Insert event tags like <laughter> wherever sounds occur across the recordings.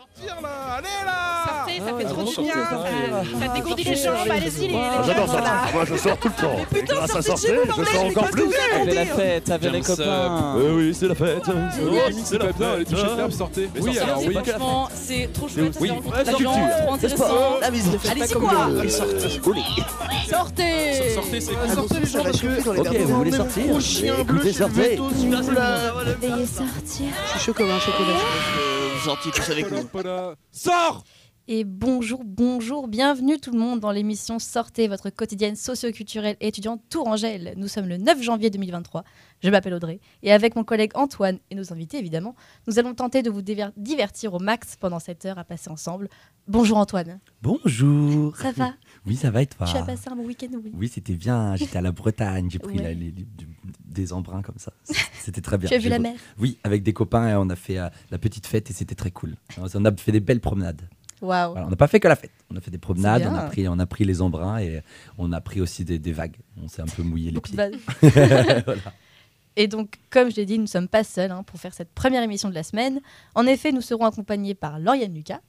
Sortir là Allez là Sortez, ça Ah fait trop du bien. Ça, ça dégourdit les jambes. Allez-y, les, Ah, Ah, J'adore ça. Moi je sors tout le temps. Et grâce à sortir, je sors encore plus. Avec la fête, avec les copains. Euh, oui, c'est la fête. Oh, c'est la fête. les touches fermes, sortez. Mais Oui, sortez, alors c'est oui. Franchement, c'est trop chouette. Ça rencontre la gens, trop intéressant. La musique. Allez-y, quoi Sortez, Sortez sortez, c'est Ah, Sortez les gens parce que. Ok, vous voulez sortir Écoutez, sortez. Veuillez sortir. Je suis chaud comme un chocolat. Tous avec nous. Sors Et bonjour, bonjour, bienvenue tout le monde dans l'émission Sortez, votre quotidienne socio-culturelle et étudiante Tourangelle. Nous sommes le 9 janvier 2023. Je m'appelle Audrey et avec mon collègue Antoine et nos invités évidemment, nous allons tenter de vous diver- divertir au max pendant cette heure à passer ensemble. Bonjour Antoine, Bonjour. ça va? Oui, ça va et toi Tu as passé un bon week-end oui. Oui, c'était bien. J'étais à la Bretagne. J'ai pris Ouais. la- les- les- des embruns comme ça. C'était très bien. Tu as vu J'ai- la mer Oui, avec des copains, et on a fait euh, la petite fête et c'était très cool. On a fait des belles promenades. Voilà, on n'a pas fait que la fête. On a fait des promenades, on a, pris, on a pris les embruns et on a pris aussi des, des vagues. On s'est un peu mouillé les pieds. <laughs> <laughs> Voilà. Et donc, comme je l'ai dit, nous ne sommes pas seuls hein, pour faire cette première émission de la semaine. En effet, nous serons accompagnés par Lauriane Lucas.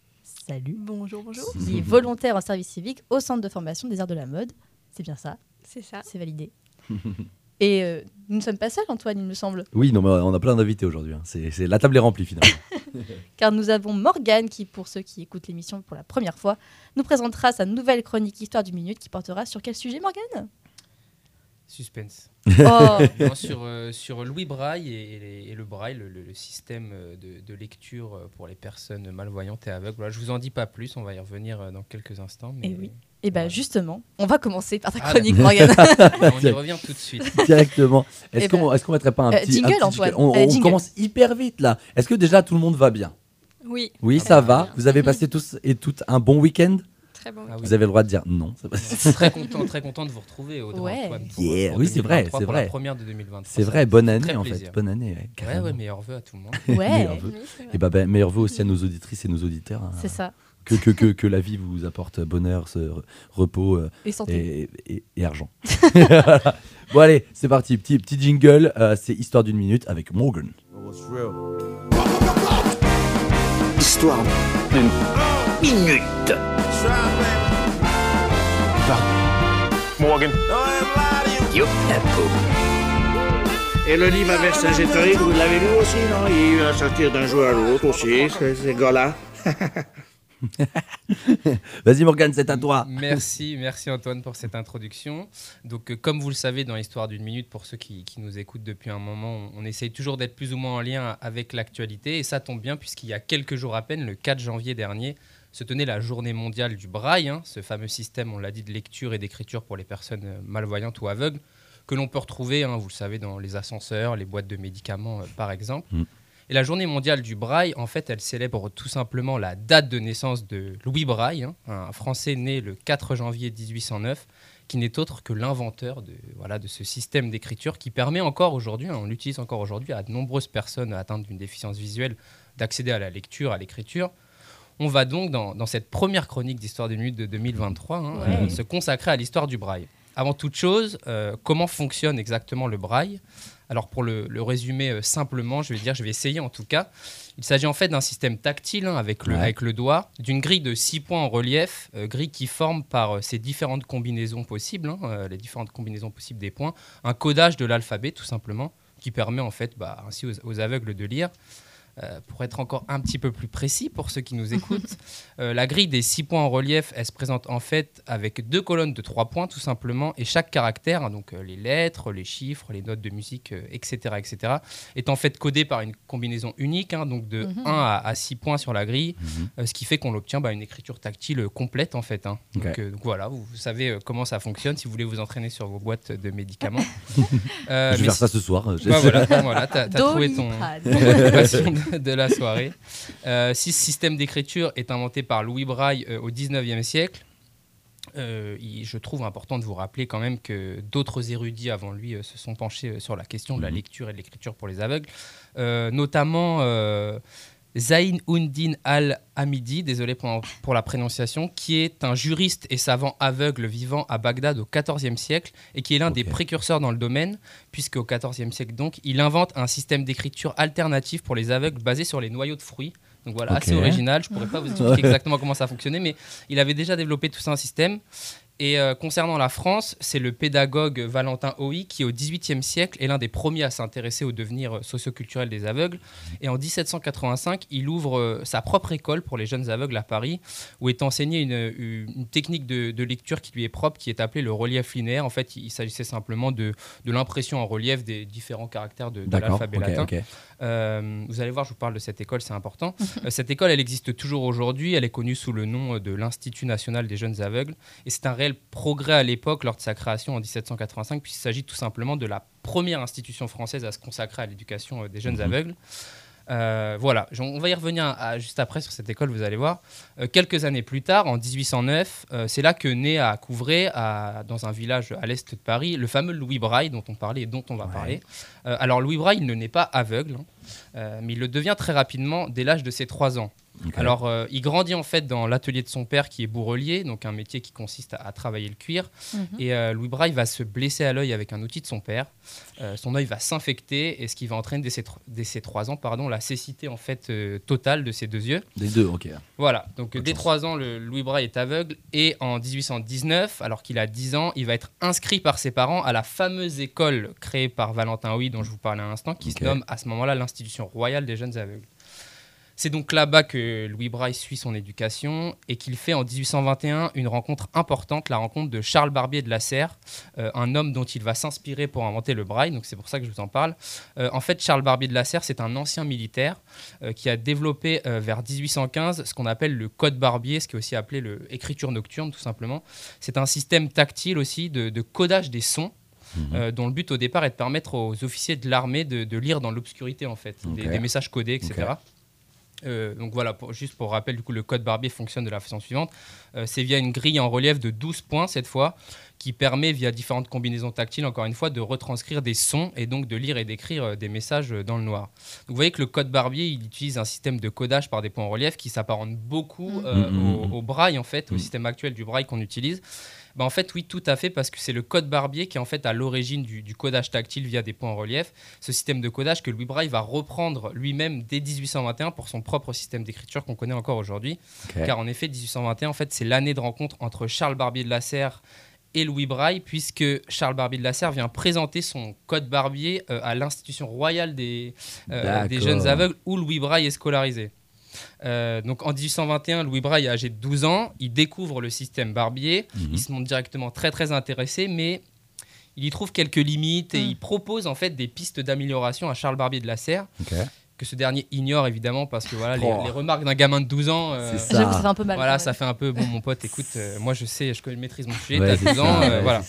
Salut. Bonjour, bonjour. Qui est volontaire en service civique au centre de formation des arts de la mode. C'est bien ça, C'est ça. c'est validé. <laughs> Et euh, nous ne sommes pas seuls, Antoine, il me semble, Oui, non, mais on a plein d'invités aujourd'hui. hein. C'est, c'est- la table est remplie finalement. <laughs> car nous avons Morgane qui, pour ceux qui écoutent l'émission pour la première fois, nous présentera sa nouvelle chronique Histoire du minute qui portera sur quel sujet, Morgane? Suspense. <laughs> Oh, Non, sur, euh, sur Louis Braille et, et et le Braille, le, le- le système euh, de, de lecture euh, pour les personnes malvoyantes et aveugles. Voilà, je vous en dis pas plus, on va y revenir euh, dans quelques instants. Mais Eh oui. Et bien Voilà. justement, on va commencer par ta Ah, chronique, Morgane. <laughs> on y <laughs> revient tout de suite. Directement. Est-ce Eh qu'on ben, est-ce qu'on mettrait pas un euh, petit, un jingle, petit Antoine. On, Allez, on jingle. commence hyper vite là. Est-ce que déjà tout le monde va bien? Oui, Oui, Ah ça bah, va. bien. Vous avez passé tous et toutes un bon week-end? Très bon. Ah oui. Vous avez le droit de dire non. pas- <laughs> très content, très content de vous retrouver, Audrey Ouais. Antoine, pour, Yeah, pour oui, c'est vrai, 2023, c'est vrai. La première de 2023. C'est vrai, bonne année en plaisir. fait. Bonne année. Ouais, Ouais, ouais, meilleurs vœux à tout le monde. <laughs> Ouais, Meilleurs vœux. Oui, c'est vrai. Et bah, ben, meilleurs vœux aussi à nos auditrices et nos auditeurs. hein. c'est ça. Que, que, que, que la vie vous apporte bonheur, ce re- repos euh, Et santé. et, et- et argent. <laughs> Voilà. Bon allez, c'est parti. Petit, petit jingle. euh, c'est Histoire d'une minute avec Morgan. Histoire d'une minute. Morgan. Yo, la peau. Et le livre à Vercingétorix, vous l'avez lu aussi, non? Il va sortir d'un jour à l'autre aussi, ces, gars-là. <laughs> Vas-y Morgan, c'est à toi. Merci, merci Antoine pour cette introduction. Donc, euh, comme vous le savez, dans l'histoire d'une minute, pour ceux qui, qui nous écoutent depuis un moment, on, on essaye toujours d'être plus ou moins en lien avec l'actualité. Et ça tombe bien, puisqu'il y a quelques jours à peine, le 4 janvier dernier, se tenait la journée mondiale du braille, hein, ce fameux système, on l'a dit, de lecture et d'écriture pour les personnes euh, malvoyantes ou aveugles, que l'on peut retrouver, hein, vous le savez, dans les ascenseurs, les boîtes de médicaments, euh, par exemple. Mm. Et la journée mondiale du braille, en fait, elle célèbre tout simplement la date de naissance de Louis Braille, hein, un Français né le 4 janvier 1809, qui n'est autre que l'inventeur de, voilà, de ce système d'écriture qui permet encore aujourd'hui, hein, on l'utilise encore aujourd'hui, à de nombreuses personnes atteintes d'une déficience visuelle d'accéder à la lecture, à l'écriture. On va donc, dans, dans cette première chronique d'Histoire des minutes de 2023, hein, Ouais. euh, se consacrer à l'histoire du braille. Avant toute chose, euh, comment fonctionne exactement le braille? Alors pour le, le résumer euh, simplement, je vais dire, je vais essayer en tout cas. Il s'agit en fait d'un système tactile hein, avec, le, Ouais. avec le doigt, d'une grille de six points en relief, euh, grille qui forme par euh, ces différentes combinaisons possibles, hein, les différentes combinaisons possibles des points, un codage de l'alphabet tout simplement, qui permet en fait bah, ainsi aux, aux aveugles de lire. Euh, pour être encore un petit peu plus précis pour ceux qui nous écoutent, <laughs> euh, la grille des six points en relief, elle se présente en fait avec deux colonnes de trois points tout simplement, et chaque caractère, hein, donc euh, les lettres, les chiffres, les notes de musique, euh, etc., etc., est en fait codé par une combinaison unique, hein, donc de Mhm. 1 à, à 6 points sur la grille, Mhm. euh, ce qui fait qu'on obtient bah, une écriture tactile complète en fait. hein. Donc, euh, voilà, vous, vous savez comment ça fonctionne si vous voulez vous entraîner sur vos boîtes de médicaments. <laughs> Euh, Je vais faire ça ce soir. bah voilà, voilà t'as trouvé ton Doliprane. <laughs> <laughs> de, la soirée. Euh, si ce système d'écriture est inventé par Louis Braille euh, au 19e siècle, euh, il- je trouve important de vous rappeler quand même que d'autres érudits avant lui se sont penchés sur la question de la Mhm. lecture et de l'écriture pour les aveugles, notamment Zayn Undin al-Hamidi, désolé pour, pour la prononciation, qui est un juriste et savant aveugle vivant à Bagdad au XIVe siècle et qui est l'un des précurseurs dans le domaine, puisque au XIVe siècle donc, il invente un système d'écriture alternatif pour les aveugles basé sur les noyaux de fruits. Donc voilà, assez original. Je pourrais pas vous expliquer exactement comment ça fonctionnait, mais il avait déjà développé tout ça un système. Et euh, concernant la France, c'est le pédagogue Valentin Hoy qui, au XVIIIe siècle, est l'un des premiers à s'intéresser au devenir euh, socioculturel des aveugles. Et en 1785, il ouvre euh, sa propre école pour les jeunes aveugles à Paris, où est enseignée une, une technique de, de lecture qui lui est propre, qui est appelée le relief linéaire. En fait, il, il s'agissait simplement de, de l'impression en relief des différents caractères de, l'alphabet latin. Euh, vous allez voir, je vous parle de cette école, c'est important. <laughs> Cette école, elle existe toujours aujourd'hui. Elle est connue sous le nom de l'Institut national des jeunes aveugles. Et c'est un réel progrès à l'époque, lors de sa création en 1785, puisqu'il s'agit tout simplement de la première institution française à se consacrer à l'éducation euh, des jeunes Mhm. aveugles. Euh, voilà, on va y revenir à- juste après sur cette école, vous allez voir. Euh, quelques années plus tard, en 1809, euh, c'est là que naît à Couvray, à- dans un village à l'est de Paris, le fameux Louis Braille dont on parlait et dont on va Ouais. parler. Alors Louis Braille, il ne naît pas aveugle, hein, mais il le devient très rapidement dès l'âge de ses 3 ans. Alors, euh, il grandit en fait dans l'atelier de son père qui est bourrelier, donc un métier qui consiste à, à travailler le cuir. Mhm. Et euh, Louis Braille va se blesser à l'œil avec un outil de son père. Euh, son œil va s'infecter et ce qui va entraîner dès ses, dès ses 3 ans pardon, la cécité en fait euh, totale de ses deux yeux. Des deux, ok. Voilà, donc dès chance. 3 ans, le, Louis Braille est aveugle et en 1819, alors qu'il a 10 ans, il va être inscrit par ses parents à la fameuse école créée par Valentin Huy dont je vous parlais à l'instant, qui se nomme à ce moment-là l'Institution royale des jeunes aveugles. C'est donc là-bas que Louis Braille suit son éducation et qu'il fait en 1821 une rencontre importante, la rencontre de Charles Barbier de la Serre, euh, un homme dont il va s'inspirer pour inventer le braille, donc c'est pour ça que je vous en parle. Euh, en fait, Charles Barbier de la Serre, c'est un ancien militaire euh, qui a développé vers 1815 ce qu'on appelle le code Barbier, ce qui est aussi appelé l'écriture nocturne tout simplement. C'est un système tactile aussi de, de codage des sons. Mhm. euh, dont le but au départ est de permettre aux officiers de l'armée de, de lire dans l'obscurité en fait, des, messages codés, etc. Euh, donc voilà, pour- juste pour rappel, du coup, le code Barbier fonctionne de la façon suivante. Euh, c'est via une grille en relief de 12 points cette fois, qui permet, via différentes combinaisons tactiles, encore une fois, de retranscrire des sons et donc de lire et d'écrire euh, des messages dans le noir. Donc vous voyez que le code Barbier, il utilise un système de codage par des points en relief qui s'apparente beaucoup euh, Mhm. au, au braille, en fait, au Mhm. système actuel du braille qu'on utilise. Bah, en fait, oui, tout à fait, parce que c'est le code Barbier qui est en fait à l'origine du, du codage tactile via des points en relief. Ce système de codage que Louis Braille va reprendre lui-même dès 1821 pour son propre système d'écriture qu'on connaît encore aujourd'hui. Car en effet, 1821, en fait, c'est l'année de rencontre entre Charles Barbier de la Serre et Louis Braille, puisque Charles Barbier de la Serre vient présenter son code Barbier euh, à l'institution royale des, euh, des jeunes aveugles où Louis Braille est scolarisé. Euh, donc en 1821, Louis Braille est âgé de 12 ans, il découvre le système Barbier, Mhm. il se montre directement très très intéressé, mais il y trouve quelques limites et Mm. il propose en fait des pistes d'amélioration à Charles Barbier de la Serre. Que ce dernier ignore évidemment parce que voilà, les, Oh. les remarques d'un gamin de 12 ans... euh, ça. J'avoue ça fait un peu mal. voilà, ça fait un peu bon, mon pote. Écoute, euh, moi je sais, je connais- maîtrise mon sujet. Ouais, T'as c'est 12 ans, euh, ouais, voilà.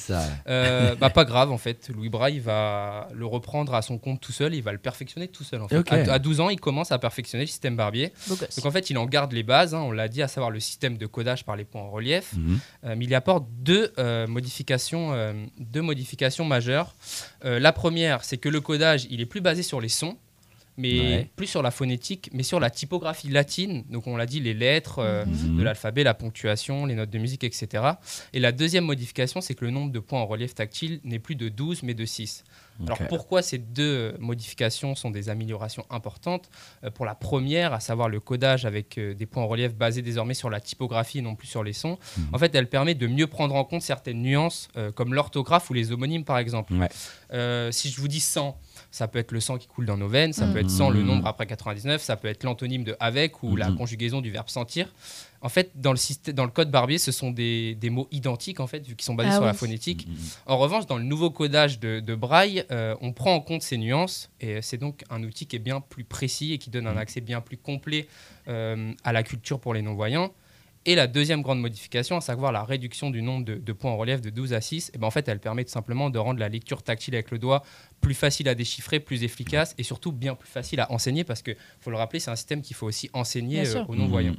Euh, bah pas grave en fait. Louis Braille va le reprendre à son compte tout seul. Il va le perfectionner tout seul. En fait. À, à 12 ans, il commence à perfectionner le système Barbier. Donc en fait, il en garde les bases. hein, on l'a dit, à savoir le système de codage par les points en relief. Mhm. Euh, mais il y apporte deux euh, modifications, euh, deux modifications majeures. Euh, la première, c'est que le codage, il est plus basé sur les sons, mais Ouais. plus sur la phonétique, mais sur la typographie latine. Donc on l'a dit, les lettres. euh, Mhm. de l'alphabet, la ponctuation, les notes de musique, etc. Et la deuxième modification, c'est que le nombre de points en relief tactile n'est plus de 12, mais de 6. Alors pourquoi ces deux modifications sont des améliorations importantes? Euh, Pour la première, à savoir le codage avec euh, des points en relief basés désormais sur la typographie et non plus sur les sons, Mhm. en fait, elle permet de mieux prendre en compte certaines nuances, euh, comme l'orthographe ou les homonymes, par exemple. Ouais. Euh, si je vous dis 100, ça peut être le sang qui coule dans nos veines, ça Mhm. peut être 100 le Mhm. nombre après 99, ça peut être l'antonyme de avec ou la Mhm. conjugaison du verbe sentir. En fait, dans le, système, dans le code Barbier, ce sont des, des mots identiques, en fait, vu qu'ils sont basés Ah sur la phonétique. En revanche, dans le nouveau codage de, de Braille, euh, on prend en compte ces nuances et c'est donc un outil qui est bien plus précis et qui donne un accès bien plus complet euh, à la culture pour les non-voyants. Et la deuxième grande modification, à savoir la réduction du nombre de, de points en relief de 12 à 6, eh ben en fait, elle permet tout simplement de rendre la lecture tactile avec le doigt plus facile à déchiffrer, plus efficace et surtout bien plus facile à enseigner parce que, faut le rappeler, c'est un système qu'il faut aussi enseigner euh, aux non-voyants.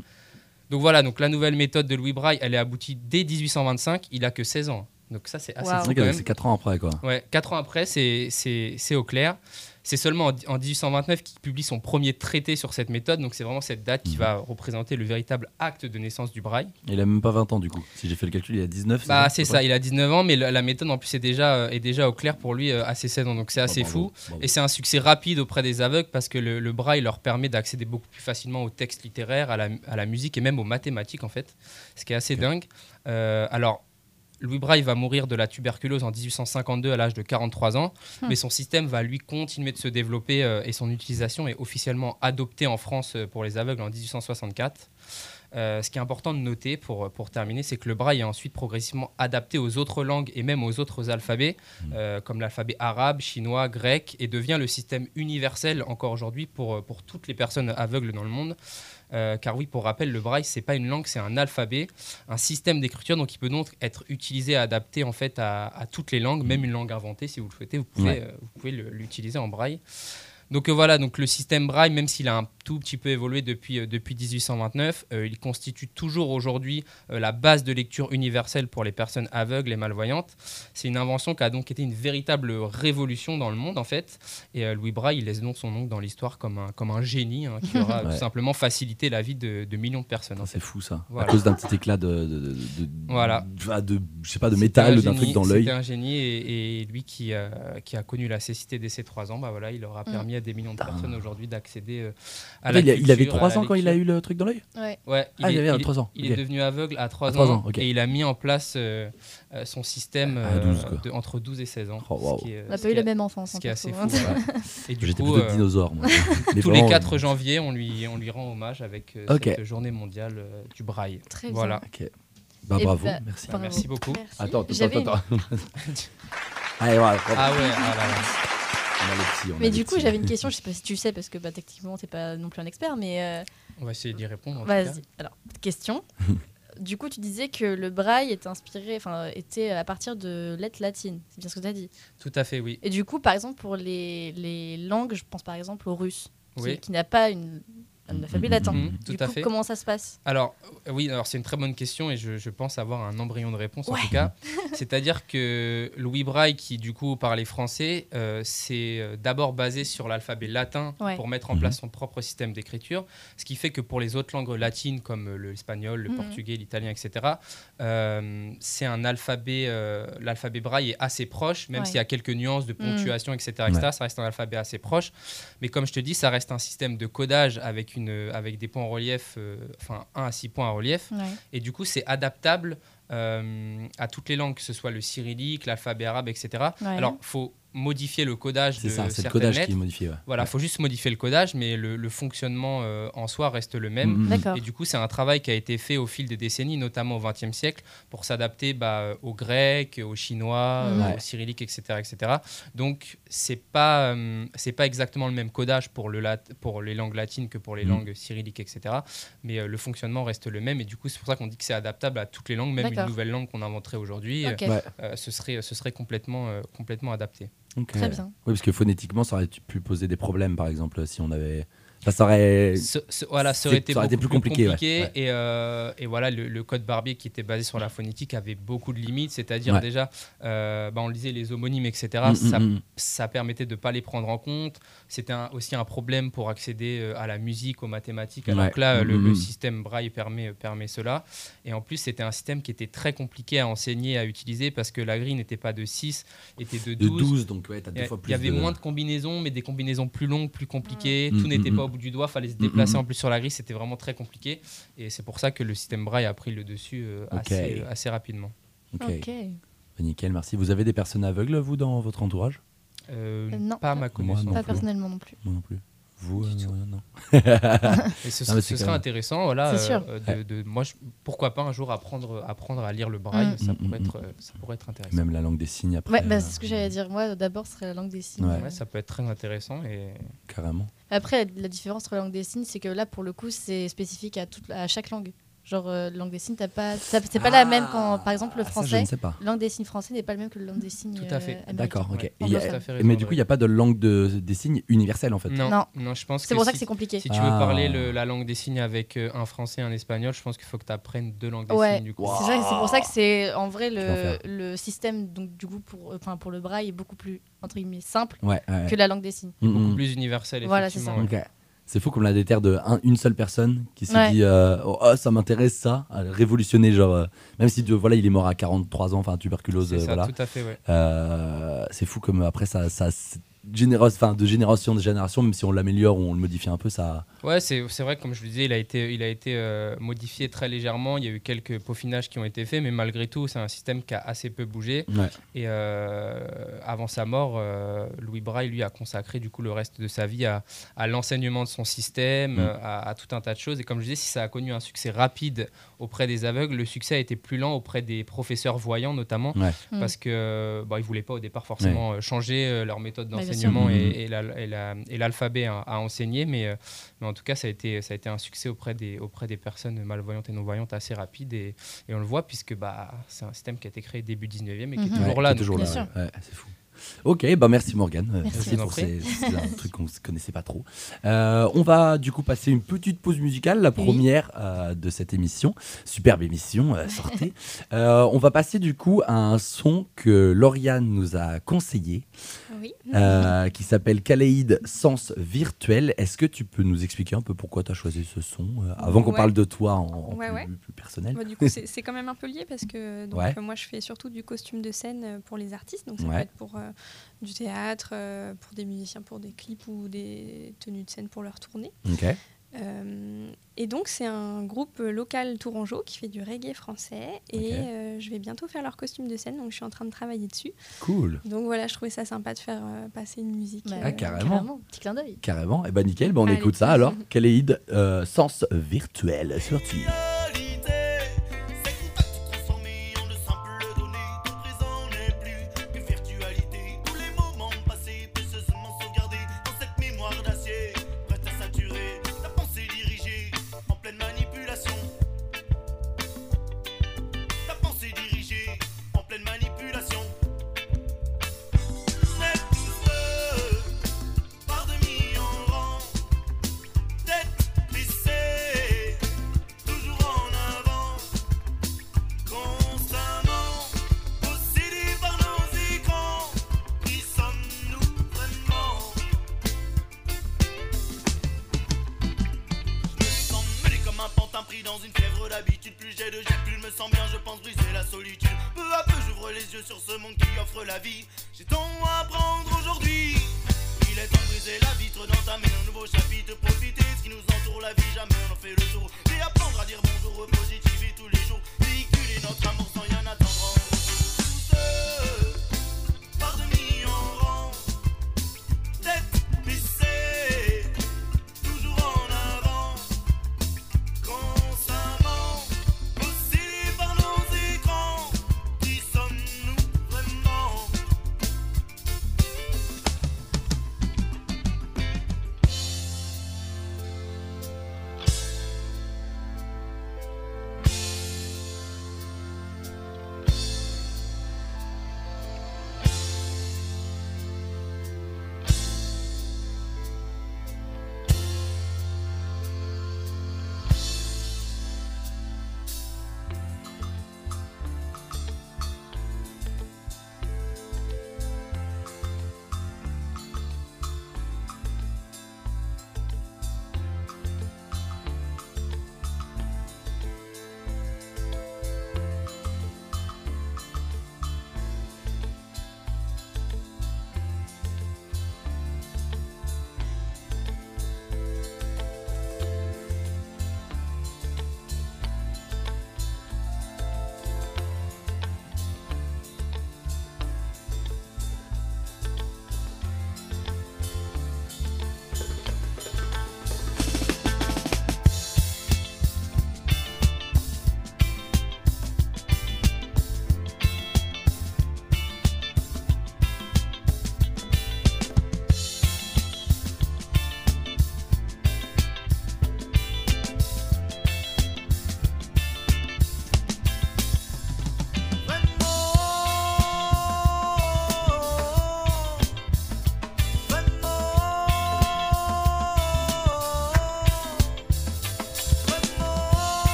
Donc voilà, donc la nouvelle méthode de Louis Braille, elle est aboutie dès 1825, il a que 16 ans. Donc ça, c'est assez fou même. c'est 4 ans après, quoi. Ouais, 4 ans après, c'est- c'est c'est au clair. C'est seulement en, en 1829 qu'il publie son premier traité sur cette méthode. Donc c'est vraiment cette date qui Mhm. va représenter le véritable acte de naissance du braille. Il a même pas 20 ans du coup. Si j'ai fait le calcul, il a 19. Bah c'est ça, il a 19 ans, mais la, la méthode en plus est déjà, euh, est déjà au clair pour lui euh, à ses 16 ans. Donc c'est assez fou. Et c'est un succès rapide auprès des aveugles parce que le, le braille leur permet d'accéder beaucoup plus facilement aux textes littéraires, à la, à la musique et même aux mathématiques en fait, ce qui est assez dingue. Euh, alors, Louis Braille va mourir de la tuberculose en 1852 à l'âge de 43 ans, Hmm. mais son système va lui continuer de se développer euh, et son utilisation est officiellement adoptée en France euh, pour les aveugles en 1864. Euh, ce qui est important de noter pour, pour terminer, c'est que le braille est ensuite progressivement adapté aux autres langues et même aux autres alphabets, euh, comme l'alphabet arabe, chinois, grec, et devient le système universel encore aujourd'hui pour, pour toutes les personnes aveugles dans le monde. Euh, car oui, pour rappel, le braille, c'est pas une langue, c'est un alphabet, un système d'écriture, donc il peut donc être utilisé, adapté en fait à, à toutes les langues, même une langue inventée, si vous le souhaitez, vous pouvez, Ouais. euh, vous pouvez l'utiliser en braille. Donc euh, voilà, donc le système braille, même s'il a un tout petit peu évolué depuis, euh, depuis 1829, euh, il constitue toujours aujourd'hui euh, la base de lecture universelle pour les personnes aveugles et malvoyantes. C'est une invention qui a donc été une véritable révolution dans le monde en fait. Et euh, Louis Braille, il laisse donc son nom dans l'histoire comme un, comme un génie hein, qui aura <laughs> Ouais. tout simplement facilité la vie de, de millions de personnes. Putain, C'est fou ça. Voilà. À cause d'un petit éclat de, de, de, de- Voilà. de- de- je sais pas, de métal d'un truc dans l'œil. C'était un génie et, et lui qui, euh, qui a connu la cécité dès ses 3 ans, bah voilà, il aura Mm. permis à des millions de personnes aujourd'hui d'accéder euh, Attends, il, a- il avait culture, à 3 la ans quand il a eu le truc dans l'œil Ouais. Ouais, Ah, il est- avait il- 3 ans. Il ok. est devenu aveugle à 3, À 3 ans, ans, ok. et il a mis en place euh, euh, son système euh, 12, quoi. de- entre 12 et 16 ans. Oh, wow. ce qui est- On n'a pas eu la est- même enfance. ce qui est assez fou. voilà. <laughs> Et du J'étais plutôt euh, dinosaure. moi. <laughs> Tous les vraiment, 4 euh, janvier, on lui, on lui rend hommage avec euh, cette journée mondiale euh, du braille. Très bien. Voilà. Ok. Bah bravo, bah, merci. bravo. Merci beaucoup. Merci. Attends, attends, attends. <laughs> Allez, voilà. Ah ouais, ah là là. On a les petits, on a Mais les du coup, j'avais une <laughs> question, je sais pas si tu le sais, parce que bah, techniquement, t'es pas non plus un expert, mais euh, On va essayer d'y répondre. vas-y. Alors, question. <laughs> du coup, tu disais que le braille était inspiré, enfin, était à partir de lettres latines. C'est bien ce que tu as dit. Tout à fait, oui. Et du coup, par exemple, pour les, les langues, je pense par exemple au russe, qui, Oui. qui n'a pas une, un alphabet Mhm, latin. mhm, Mhm, Du tout à coup, fait. comment ça se passe? Alors, euh, oui, alors c'est une très bonne question et je, je pense avoir un embryon de réponse en tout cas. <laughs> C'est-à-dire que Louis Braille, qui du coup parlait français, euh, s'est euh, d'abord basé sur l'alphabet latin Ouais. pour mettre en Mhm. place son propre système d'écriture, ce qui fait que pour les autres langues latines comme euh, l'espagnol, le Mhm. portugais, l'italien, etc., euh, c'est un alphabet, euh, l'alphabet Braille est assez proche, même Ouais. s'il y a quelques nuances de Mhm. ponctuation, etc., etc., ça reste un alphabet assez proche. Mais comme je te dis, ça reste un système de codage avec, une, avec des points en relief, euh, enfin 1 à 6 points en relief. Ouais. Et du coup, c'est adaptable euh, à toutes les langues, que ce soit le cyrillique, l'alphabet arabe, etc. Ouais. Alors, faut modifier le codage C'est de ça, c'est le codage lettres. qui est modifié. ouais. Voilà, faut juste modifier le codage, mais le, le fonctionnement euh, en soi reste le même. Mhm. D'accord. Et du coup, c'est un travail qui a été fait au fil des décennies, notamment au XXe siècle, pour s'adapter bah, aux Grecs, aux Chinois, Mhm. euh, Ouais. aux Cyrilliques, etc., etc. Donc, c'est pas euh, c'est pas exactement le même codage pour le lat pour les langues latines que pour les Mhm. langues cyrilliques, etc. Mais euh, le fonctionnement reste le même. Et du coup, c'est pour ça qu'on dit que c'est adaptable à toutes les langues, même une nouvelle langue qu'on inventerait aujourd'hui, euh, ce serait ce serait complètement euh, complètement adapté. Très bien. Oui, parce que phonétiquement, ça aurait pu poser des problèmes, par exemple, si on avait. Enfin, ça aurait. Ce- ce- voilà, ça aurait été ça aurait été beaucoup plus compliqué. Ouais. Et, euh, et voilà, le, le code Barbier qui était basé sur la phonétique avait beaucoup de limites, c'est-à-dire Ouais. déjà, euh, bah, on lisait les homonymes, etc. Mm, ça, mm, mm. ça permettait de ne pas les prendre en compte. C'était aussi un problème pour accéder euh, à la musique, aux mathématiques, alors Ouais. que là, le, le système Braille permet, permet cela. Et en plus, c'était un système qui était très compliqué à enseigner, à utiliser, parce que la grille n'était pas de 6, était de De 12. 12, donc ouais, Il deux fois il plus. y avait de- moins de combinaisons, mais des combinaisons plus longues, plus compliquées. Tout n'était pas bout du doigt, fallait se déplacer mm, en plus sur la grille, c'était vraiment très compliqué. Et c'est pour ça que le système Braille a pris le dessus euh, assez, euh, assez rapidement. Ok. Bah, nickel, merci. Vous avez des personnes aveugles, vous, dans votre entourage? Euh, non. pas à ma connaissance. non Pas plus. personnellement non plus. Moi non plus. Vous, Du euh, tout. non. <laughs> Et ce, Non, mais ce c'est serait même- intéressant, voilà, sûr. euh, de, de- moi, je- pourquoi pas un jour apprendre, apprendre à lire le Braille, Mm. ça, Mm, pourrait mm, être, euh, ça pourrait être intéressant. Même la langue des signes après. Ouais, bah, c'est ce que j'allais dire. Moi, d'abord, ce serait la langue des signes. Ouais. Ouais, ça peut être très intéressant. Et... Carrément. Après, la différence entre la langue des signes, c'est que là, pour le coup, c'est spécifique à, toute, à chaque langue. Genre, euh, langue des signes, t'as pas, c'est pas la même quand, par exemple, le Ah, ça, je français. ne sais pas. Langue des signes français n'est pas le même que le langue des signes. Tout à fait. euh. D'accord, ok. Ouais. Et il y a- Tout à fait mais du coup, il n'y a pas de langue de, des signes universelle en fait. Non, Non. non, je pense C'est que pour ça si- que c'est compliqué. Si tu veux Ah. parler le- la langue des signes avec euh, un français et un espagnol, je pense qu'il faut que tu apprennes deux langues des Ouais. signes du coup. Wow. C'est ça- c'est pour ça que c'est en vrai le, le système donc du coup pour enfin pour le braille est beaucoup plus entre guillemets simple Ouais, ouais. que la langue des signes. Beaucoup plus universel, Voilà, c'est ça. C'est fou comme la déterre de un- une seule personne qui s'est Ouais. dit euh, oh, oh, ça m'intéresse ça, à révolutionner genre euh, même si de- voilà il est mort à 43 ans enfin tuberculose C'est euh, ça, voilà tout à fait, ouais. Euh, c'est fou comme après ça enfin de génération en génération même si on l'améliore ou on le modifie un peu ça Ouais, c'est c'est vrai que comme je le disais, il a été, il a été euh, modifié très légèrement. Il y a eu quelques peaufinages qui ont été faits, mais malgré tout, c'est un système qui a assez peu bougé. ouais Et euh, avant sa mort, euh, Louis Braille, lui, a consacré du coup le reste de sa vie à, à l'enseignement de son système, Mm. à, à tout un tas de choses. Et comme je disais, si ça a connu un succès rapide auprès des aveugles, le succès a été plus lent auprès des professeurs voyants notamment, ouais Mm. parce que bah, ils voulaient pas au départ forcément changer euh, leur méthode d'enseignement sûr. et, et la- l'alphabet à, à enseigner, mais, euh, mais en tout cas, ça a été, ça a été un succès auprès des, auprès des personnes malvoyantes et non-voyantes assez rapide, et, et on le voit puisque bah, c'est un système qui a été créé début 19e et qui est Mhm. toujours Ouais, là. est toujours là ouais. c'est fou Ok, bah merci Morgane. Euh, Merci. Merci pour ces- c'est un truc qu'on ne connaissait pas trop. Euh, on va du coup passer une petite pause musicale, la Oui. première euh, de cette émission. Superbe émission, euh, sortez. <laughs> On va passer du coup à un son que Lauriane nous a conseillé, Oui. euh, qui s'appelle Kaleid Sens Virtuel. Est-ce que tu peux nous expliquer un peu pourquoi tu as choisi ce son, euh, avant qu'on parle de toi en, en Ouais, plus, ouais. plus personnel? Bah, du coup, c'est quand même un peu lié parce que donc, moi, je fais surtout du costume de scène euh, pour les artistes. Donc, ça peut être pour euh, du théâtre, pour des musiciens, pour des clips ou des tenues de scène pour leur tournée. Ok. Euh, et donc, c'est un groupe local tourangeau qui fait du reggae français. Et euh, je vais bientôt faire leur costume de scène. Donc, je suis en train de travailler dessus. Cool. Donc, voilà, je trouvais ça sympa de faire euh, passer une musique. Bah, euh, Ah, carrément. Petit clin d'œil. Carrément. Et bah nickel, bah, on Allez. écoute ça alors. <laughs> Kaleid euh, Sens Virtuel sur Tube.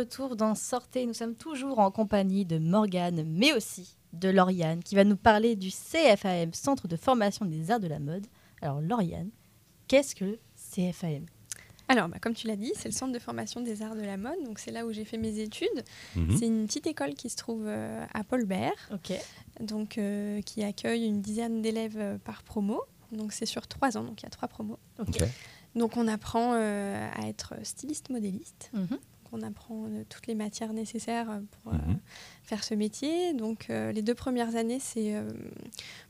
Retour dans Sortez, nous sommes toujours en compagnie de Morgane, mais aussi de Lauriane, qui va nous parler du CFAM, Centre de formation des arts de la mode. Alors Lauriane, qu'est-ce que le CFAM Alors, bah, comme tu l'as dit, c'est le centre de formation des arts de la mode. Donc, c'est là où j'ai fait mes études. Mhm. C'est une petite école qui se trouve euh, à Paulbert, Ok. donc euh, qui accueille une dizaine d'élèves euh, par promo. Donc, c'est sur trois ans, donc il y a trois promos. Ok. Ok. Donc, on apprend euh, à être styliste modéliste. Mhm. On apprend euh, toutes les matières nécessaires pour euh, Mhm. faire ce métier. Donc, euh, les deux premières années, c'est euh,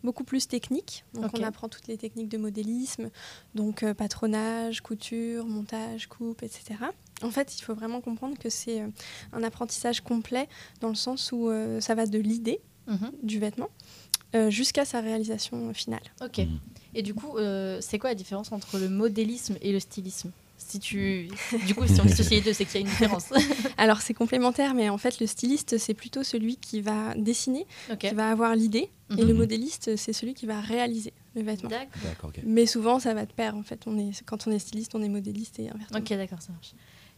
beaucoup plus technique. Donc, on apprend toutes les techniques de modélisme, donc euh, patronage, couture, montage, coupe, etc. En fait, il faut vraiment comprendre que c'est euh, un apprentissage complet dans le sens où euh, ça va de l'idée Mhm. du vêtement euh, jusqu'à sa réalisation finale. Ok. Et du coup, euh, c'est quoi la différence entre le modélisme et le stylisme? Si tu, <laughs> du coup, si on dissocie les deux, c'est qu'il y a une différence. <laughs> Alors, c'est complémentaire, mais en fait, le styliste, c'est plutôt celui qui va dessiner, qui va avoir l'idée, et Mhm. le modéliste, c'est celui qui va réaliser le vêtement. D'accord. D'accord, ok. Mais souvent, ça va de pair, en fait. On est, quand on est styliste, on est modéliste et inversement. Ok, d'accord, ça marche.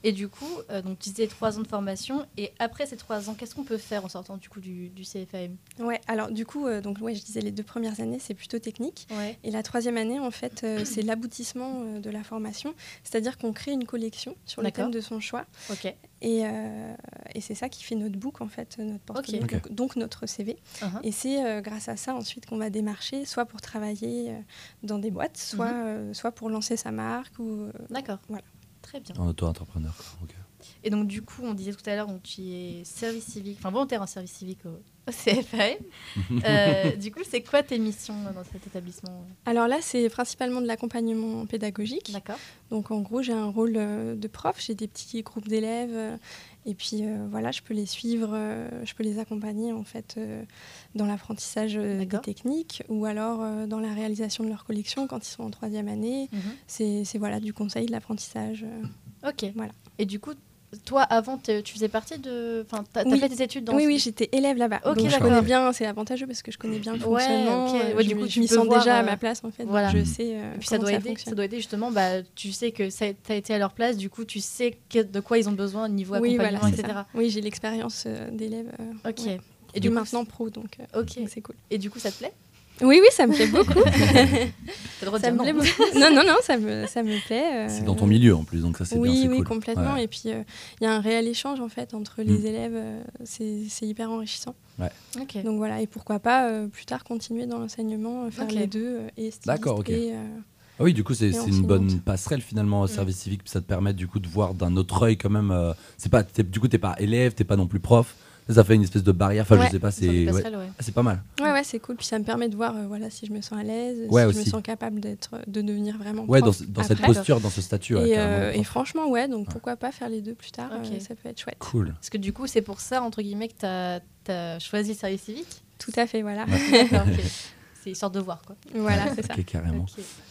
Et du coup, euh, donc tu disais trois ans de formation. Et après ces trois ans, qu'est-ce qu'on peut faire en sortant du coup du, du CFAM Ouais, alors du coup, euh, donc, ouais, je disais les deux premières années, c'est plutôt technique. Ouais. Et la troisième année, en fait, euh, <clears throat> c'est l'aboutissement de la formation. C'est-à-dire qu'on crée une collection sur le thème de son choix. Ok. Et, et c'est ça qui fait notre book, en fait, notre portfolio, donc, donc notre CV. Uh-huh. Et c'est grâce à ça ensuite qu'on va démarcher, soit pour travailler dans des boîtes, soit, Mhm. euh, soit pour lancer sa marque. Ou, D'accord. Voilà. Très bien. En auto-entrepreneur. ok. Et donc du coup, on disait tout à l'heure, donc tu es service civique, enfin volontaire en service civique au, au CFAM. <laughs> Euh, du coup, c'est quoi tes missions euh, dans cet établissement Alors là, c'est principalement de l'accompagnement pédagogique. D'accord. Donc en gros, j'ai un rôle euh, de prof, j'ai des petits groupes d'élèves euh, et puis euh, voilà, je peux les suivre, euh, je peux les accompagner en fait euh, dans l'apprentissage des techniques ou alors dans la réalisation de leur collection quand ils sont en troisième année. C'est c'est, voilà du conseil, de l'apprentissage. Ok. Voilà. Et du coup, toi, avant, tu faisais partie de, enfin, t'as t'as Oui. fait tes études dans. Oui, ce- oui, j'étais élève là-bas. Ok, Donc je connais bien, c'est avantageux parce que je connais bien le Ouais, fonctionnement. ok. euh, Ouais, je du coup, je tu m'y sens voir, déjà euh, à ma place en fait. donc voilà. Je sais. euh, Et puis ça doit aider, ça doit aider justement. Bah, tu sais que ça as été à leur place, du coup, tu sais que- de quoi ils ont besoin au niveau Oui, accompagnement, voilà, etc. ça. Oui, j'ai l'expérience euh, d'élève. euh, Ok. ouais. Et du coup, maintenant pro, donc euh, Ok. c'est cool. Et du coup, ça te plaît? Oui, oui, ça me plaît beaucoup. <laughs> T'as le droit de ça dire me plaît non. beaucoup. Non, non, non, ça me, ça me plaît. euh, C'est dans ton milieu en plus, donc ça c'est oui, bien, c'est oui, cool. complètement. Ouais. Et puis, euh, il y a un réel échange en fait entre les Mm. élèves. euh, c'est c'est hyper enrichissant. Ok. Donc voilà, et pourquoi pas euh, plus tard continuer dans l'enseignement, faire les deux, et styliste D'accord, ok. et, euh, Ah oui, du coup, c'est une bonne passerelle finalement au Mm. service civique. puis Ça te permet du coup de voir d'un autre œil quand même. euh, c'est pas, t'es- du coup, t'es pas élève, t'es pas non plus prof. Ça fait une espèce de barrière. Enfin, Ouais, je sais pas, c'est ouais. Ah, c'est pas mal. Ouais, ouais, c'est cool. Puis ça me permet de voir euh, voilà, si je me sens à l'aise, Ouais, si je me scette capable d'être, de devenir vraiment Ouais, dans, prof dans cette après. posture, dans ce statut. et, euh, et franchement, ouais, donc pourquoi pas faire les deux plus tard, euh, ça peut être chouette. Cool. Parce que du coup, c'est pour ça, entre guillemets, que tu as, choisi le service civique? Tout à fait, voilà. <laughs> C'est histoire de voir, quoi. voilà, <laughs> c'est ça. Carrément.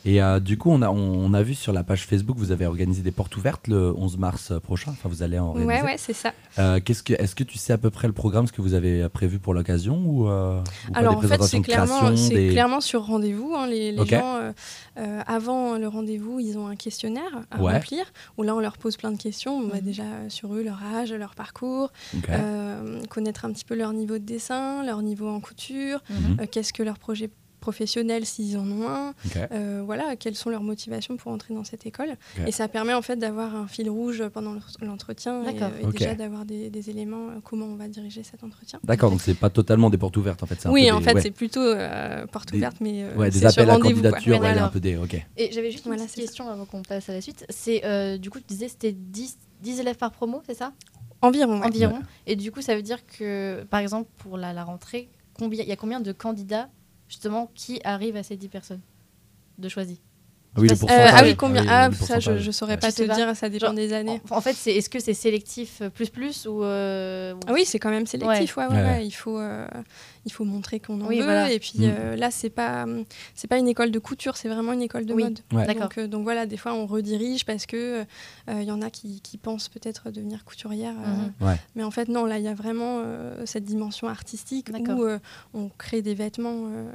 Et euh, du coup, on a, on, on a vu sur la page Facebook, vous avez organisé des portes ouvertes le 11 mars prochain. Enfin, vous allez en organiser. Ouais, ouais, c'est ça. Euh, qu'est-ce que, est-ce que tu sais à peu près le programme, ce que vous avez prévu pour l'occasion ou, euh, Alors en fait, c'est clairement, création, c'est des- clairement sur rendez-vous. hein. Les, gens, euh, euh, avant le rendez-vous, ils ont un questionnaire à Ouais. remplir où là, on leur pose plein de questions. On va Mhm. déjà euh, sur eux, leur âge, leur parcours, euh, connaître un petit peu leur niveau de dessin, leur niveau en couture, Mhm. euh, qu'est-ce que leur projet professionnel s'ils en ont un, euh, voilà, quelles sont leurs motivations pour entrer dans cette école. Et ça permet en fait d'avoir un fil rouge pendant l'entretien et, euh, déjà d'avoir des, des éléments, euh, comment on va diriger cet entretien. D'accord, donc c'est pas totalement des portes ouvertes en fait. un Oui, peu en des- fait, ouais. c'est plutôt euh, porte Des- ouverte, mais euh, Ouais, des sur appels à candidature, Ouais, un peu des. Et j'avais juste une petite ça. question avant qu'on passe à la suite. C'est euh, du coup, tu disais c'était 10, 10 élèves par promo, c'est ça? Environ, ouais. Environ. Et du coup, ça veut dire que, par exemple, pour la, la rentrée, combien il y a combien de candidats justement qui arrivent à ces 10 personnes de choisis Ah oui, le Euh, pourcentage. ah oui, combien Ah, ça, je, je saurais pas te pas. dire, ça dépend Genre, des années. En, en fait, c'est est-ce que c'est sélectif euh, plus plus ou euh, Ah oui, c'est quand même sélectif, ouais, ouais, Ouais. ouais. Il, faut, euh, il faut montrer qu'on en Oui, veut. voilà. Et puis Mm. euh, là, c'est pas, hum, c'est pas une école de couture, c'est vraiment une école de Oui. mode. Donc, euh, donc voilà, des fois, on redirige parce que il y en a qui, qui pensent peut-être devenir couturière. euh, Mhm. Ouais. Mais en fait, non, là, il y a vraiment euh, cette dimension artistique D'accord. où euh, on crée des vêtements euh,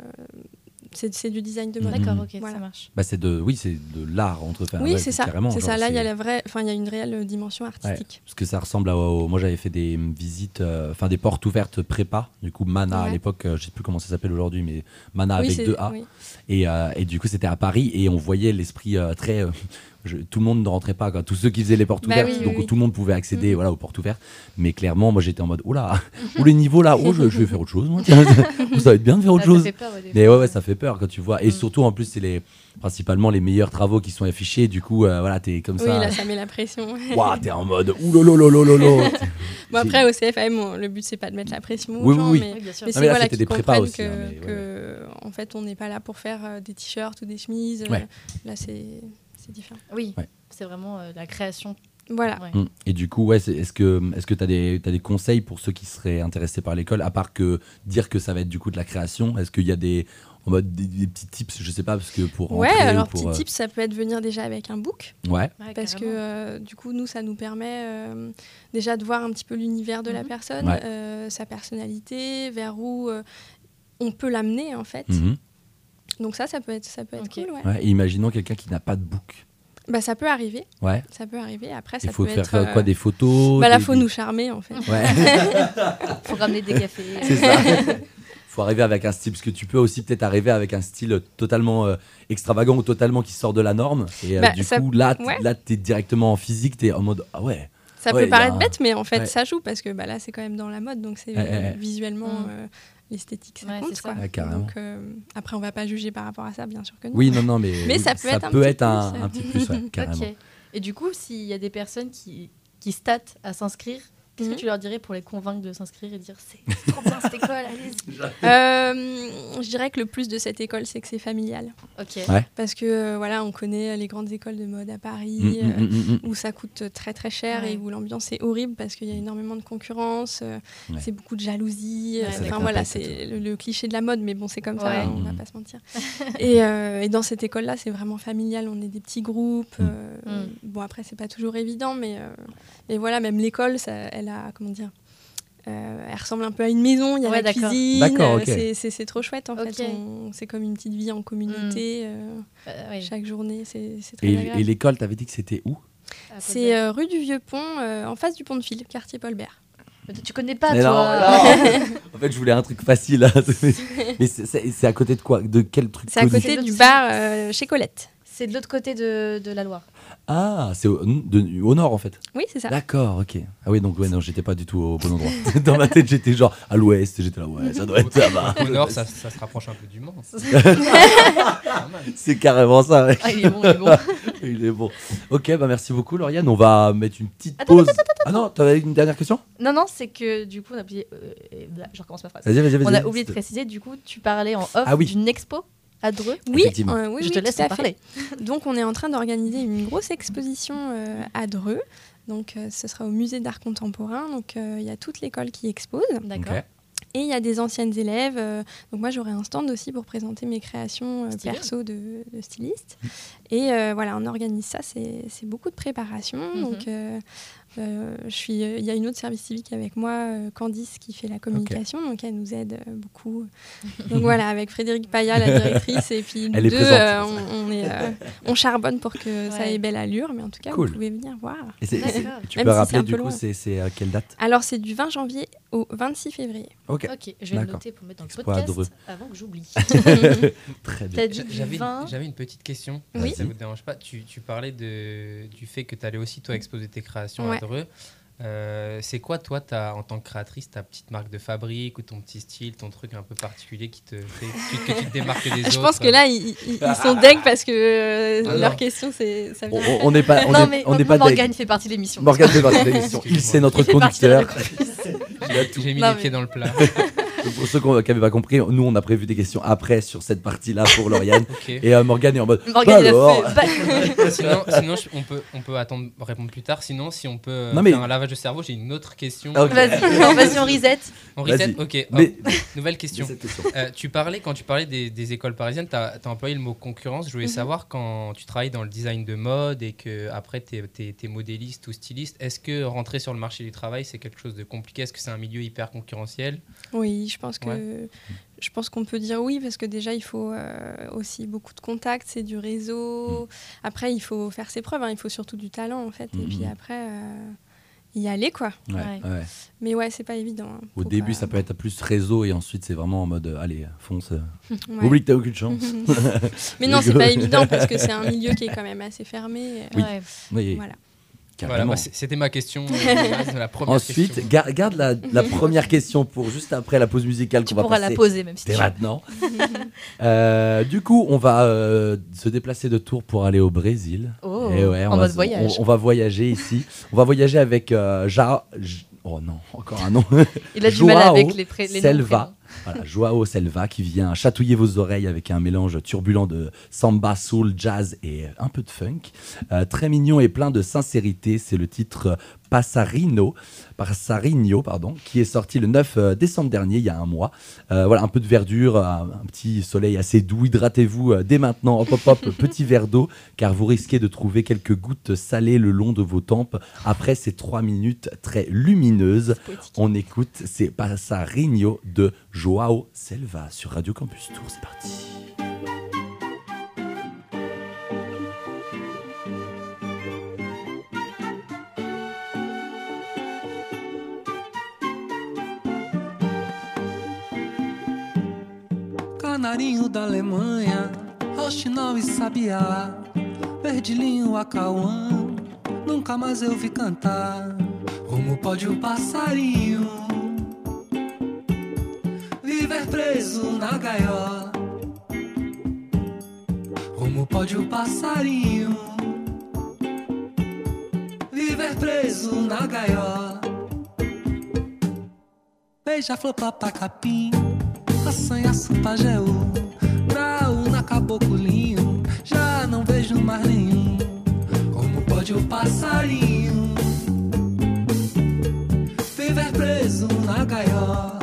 C'est c'est du design de mode. D'accord, ok, Voilà. ça marche. Bah, c'est de, oui, c'est de l'art entre. enfin, Oui, ouais, c'est ça. carrément, C'est ça. Là, il y a la vraie, enfin, il y a une réelle dimension Ouais, artistique. parce que ça ressemble à. au- moi, j'avais fait des visites, euh, enfin des portes ouvertes prépa. Du coup, Mana à l'époque, euh, je sais plus comment ça s'appelle aujourd'hui, mais Mana Oui, avec deux A. oui. Et, euh, et du coup, c'était à Paris et on voyait l'esprit euh, très. Je- tout le monde ne rentrait pas, quoi. tous ceux qui faisaient les portes Bah ouvertes, oui, oui, donc oui. tout le monde pouvait accéder Mhm. voilà, aux portes ouvertes. Mais clairement, moi j'étais en mode, oula, <laughs> où les niveaux là, oh, je, je vais faire autre chose, moi. <laughs> <laughs> ça va être bien de faire autre ça chose. fait peur, ouais, Mais ouais, ouais, ça fait peur quand tu vois. Et Mm. surtout, en plus, c'est les, principalement les meilleurs travaux qui sont affichés. Du coup, euh, voilà, t'es comme Oui, ça. là, ça met la pression. Waouh, t'es en mode, oulololololo. Bon, après, au CFM, on- le but, c'est pas de mettre la pression aux Oui, oui, gens, oui. mais, Oui, bien sûr. mais c'est voilà, c'était qu'ils des prépas aussi, que, hein, mais ouais, que, en fait, on n'est pas là pour faire euh, des t-shirts ou des chemises. euh, Ouais. Là, c'est c'est différent. Oui, Ouais. c'est vraiment euh, la création. Voilà. Ouais. Mm. Et du coup, ouais, est-ce que est-ce que tu as des t'as des conseils pour ceux qui seraient intéressés par l'école, à part que dire que ça va être du coup de la création Est-ce qu'il y a des en mode des, des petits tips, je sais pas, parce que pour Ouais, alors, pour, petit euh, tip, ça peut être venir déjà avec un book. Ouais. Ouais, Parce que euh, du coup, nous, ça nous permet euh, déjà de voir un petit peu l'univers de la Mhm. personne, Ouais. euh, sa personnalité, vers où euh, on peut l'amener en fait. Mhm. Donc ça, ça peut être, ça peut être Ok. cool. Ouais. Ouais, et imaginons quelqu'un qui n'a pas de book. Bah, ça peut arriver. Ouais. Ça peut arriver. Après, Il ça faut peut faire être. euh, quoi euh, des photos Bah, là, des- faut des- nous charmer en fait. Ouais. <laughs> faut ramener des cafés. C'est ça. <laughs> faut arriver avec un style, parce que tu peux aussi peut-être arriver avec un style totalement euh, extravagant ou totalement qui sort de la norme. Et euh, Bah, du ça- coup, là, t- ouais. là, t'es directement en physique, t'es en mode ah ouais. Ça Ouais, peut il paraître un- bête, mais en fait, Ouais. ça joue parce que bah, là, c'est quand même dans la mode, donc c'est Ouais, ouais, euh, ouais. visuellement Mm. L'esthétique, ça Ouais, compte. c'est ça. quoi. Ouais, carrément. Donc euh, après, on va pas juger par rapport à ça, bien sûr que non. Oui, non, non, mais, Mais oui, ça peut être un petit un, plus. un petit plus, ouais, <laughs> carrément. Et du coup, s'il y a des personnes qui, qui statent à s'inscrire, qu'est-ce Mhm. que tu leur dirais pour les convaincre de s'inscrire et dire c'est <laughs> trop bien cette école, allez-y <laughs> Euh, je dirais que le plus de cette école, c'est que c'est familial. Ok. Ouais. Parce que euh, voilà, on connaît les grandes écoles de mode à Paris. Mm, mm, euh, mm, où ça coûte très très cher Ouais. et où l'ambiance est horrible parce qu'il y a énormément de concurrence, euh, Ouais. c'est beaucoup de jalousie. Enfin voilà, c'est le, le cliché de la mode, mais bon, c'est comme Ouais. ça, on va Mhm. pas se mentir. <laughs> et, euh, et dans cette école-là, c'est vraiment familial, on est des petits groupes. Mhm. euh, Mhm. Bon, après, c'est pas toujours évident, mais euh, et voilà, même l'école, elle comment dire, euh, elle ressemble un peu à une maison, il y a Ouais, la cuisine, D'accord, euh, ok. c'est- trop chouette en fait. C'est comme une petite vie en communauté, euh, Euh, ouais. chaque journée, c'est très Et, agréable. et l'école, t'avais dit que c'était où? C'est euh, rue du Vieux Pont, euh, en face du pont de fil, quartier Paulbert. Mais Tu connais pas, Mais toi non. <laughs> En fait, je voulais un truc facile. là. <laughs> Mais c'est- à côté de quoi? De quel truc C'est à côté du bar euh, chez Colette. C'est de l'autre côté de, de la Loire. Ah, c'est au, de- au nord en fait. Oui, c'est ça. D'accord, ok. Ah oui, donc ouais, non, j'étais pas du tout au bon endroit. <laughs> Dans ma tête, j'étais genre à l'ouest. J'étais là, ouais, ça doit être là-bas. Au nord, ça, ça se rapproche un peu du Mans. <laughs> C'est carrément ça. ouais. Ah, il est bon, il est bon. <laughs> Il est bon. Ok, bah merci beaucoup, Lauriane. On va mettre une petite Attends, pause. Ah non, t'avais une dernière question? Non, non, c'est que du coup, on a oublié. euh, je recommence ma phrase. Vas-y, vas-y, vas-y. On a oublié de préciser, du coup, tu parlais en off Ah oui. d'une expo? À Dreux. Oui, euh, oui, je oui, te laisse en parler. Donc, on est en train d'organiser une grosse exposition euh, à Dreux. Donc, euh, ce sera au musée d'art contemporain. Donc, euh, il y a toute l'école qui expose. D'accord. Et il y a des anciennes élèves. euh, donc, moi, j'aurai un stand aussi pour présenter mes créations euh, perso de, de styliste. Et euh, voilà, on organise ça. C'est beaucoup de préparation. Mhm. Donc, euh, euh, je suis, il y a une autre service civique avec moi, euh, Candice, qui fait la communication. Donc, elle nous aide euh, beaucoup. <laughs> Donc, voilà, avec Frédéric Paya, la directrice, et puis nous deux, euh, on, on est, euh, on charbonne pour que ça ait belle allure. Mais en tout cas, Cool. vous pouvez venir voir. Et tu peux si rappeler du coup, c'est à quelle date? Alors, c'est du 20 janvier au 26 février. Ok. Ok, je vais le noter pour mettre dans le podcast avant que j'oublie. <laughs> <laughs> Très bien. J'avais 20. j'avais une petite question, Oui. si ça vous dérange pas? Tu, tu parlais de, du fait que tu allais aussi toi exposer tes créations Ouais. à Euh, c'est quoi toi ta, en tant que créatrice ta petite marque de fabrique ou ton petit style, ton truc un peu particulier qui te fait que, que tu te démarques des autres <laughs> Je pense que là, ils, sont deg parce que euh, Ah leur question, c'est On- n'est pas, on non, est- mais on n'est pas Morgane fait partie de l'émission. Morgane fait partie de l'émission. Il c'est notre Il conducteur. Il a tout. j'ai mis Non, les mais- pieds dans le plat. <laughs> Pour ceux qui n'avaient pas compris, nous on a prévu des questions après sur cette partie-là pour Lauriane. <laughs> Ok. Et euh, Morgane est en mode. Morgane, bah alors fait. <laughs> Sinon, sinon, je- on peut on peut attendre répondre plus tard. Sinon, si on peut euh, Non, mais- faire un lavage de cerveau, j'ai une autre question. Vas-y, non, <laughs> vas-y, on reset. On reset. Ok. Mais- hop, Nouvelle question. Euh, tu parlais, quand tu parlais des, des écoles parisiennes, tu as, employé le mot concurrence. Je voulais Mhm. savoir, quand tu travailles dans le design de mode et que après tu es, modéliste ou styliste, est-ce que rentrer sur le marché du travail, c'est quelque chose de compliqué? Est-ce que c'est un milieu hyper concurrentiel? Oui, je pense que Ouais. je pense qu'on peut dire oui parce que déjà il faut euh, aussi beaucoup de contacts, c'est du réseau. Après, il faut faire ses preuves, hein, il faut surtout du talent en fait. Et puis Mhm. après, euh, y aller quoi. Ouais, Ouais. ouais. Mais ouais, c'est pas évident. hein. Au Faut début, pas- ça peut être plus réseau et ensuite, c'est vraiment en mode euh, allez, fonce. <laughs> Ouais. Oublie que t'as aucune chance. <laughs> Mais non, <laughs> c'est pas évident parce que c'est un milieu qui est quand même assez fermé. Oui, Voilà. Voilà, carrément. bah, c'était ma question. euh, <laughs> la première Ensuite, question. gar- garde la, la <laughs> première question pour juste après la pause musicale Tu qu'on va passer. la poser même si tu maintenant. <laughs> Euh, du coup, on va euh, se déplacer de Tours pour aller au Brésil. Oh, Et ouais, on en va mode se- voyage. On, on va voyager ici. on va voyager avec euh, Ja. Oh non, encore un nom. Il a du mal avec les, les noms, Selva. prénoms. Voilà, Joao Selva qui vient chatouiller vos oreilles avec un mélange turbulent de samba, soul, jazz et un peu de funk. Euh, très mignon et plein de sincérité, c'est le titre Passarino, Passarino pardon, qui est sorti le 9 euh, décembre dernier, il y a un mois. Euh, voilà, un peu de verdure, un, un petit soleil assez doux. Hydratez-vous dès maintenant, hop hop hop, <laughs> petit verre d'eau, car vous risquez de trouver quelques gouttes salées le long de vos tempes après ces trois minutes très lumineuses. On écoute, c'est Passarino de Joao Selva sur Radio Campus Tour. C'est parti. Canarinho da Alemanha, Rochinol e Sabiá, Verdilinho, Acauã, nunca mais eu vi cantar. Como pode o passarinho viver preso na gaiola? Como pode o passarinho viver preso na gaiola? Beija-flor, papacapim assanhaço, pajeú, graúna, caboclinho, já não vejo mais nenhum. Como pode o passarinho viver preso na gaiola?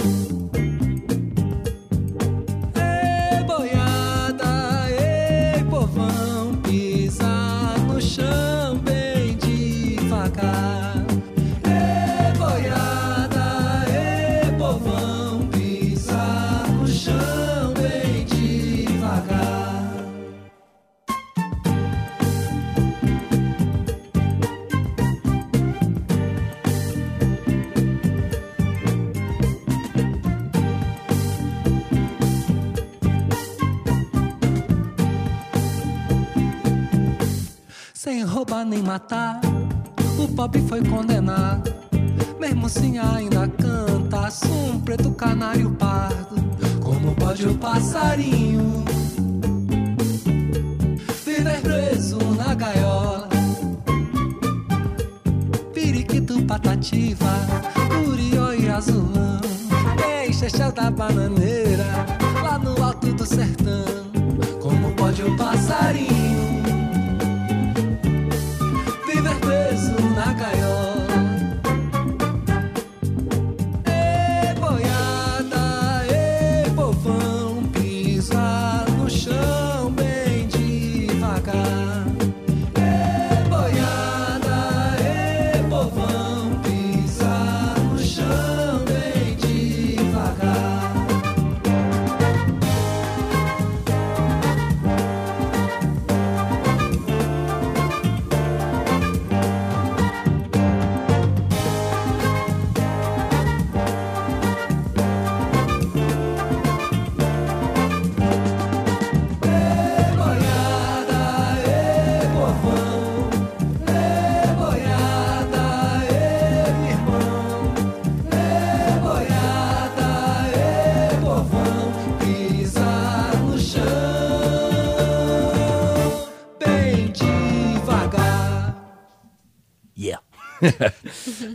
Roubar nem matar, o pobre foi condenado. Mesmo assim ainda canta, um preto canário pardo. Como pode o passarinho viver preso na gaiola? Periquito, patativa, curió e azulão. Chechel da bananeira,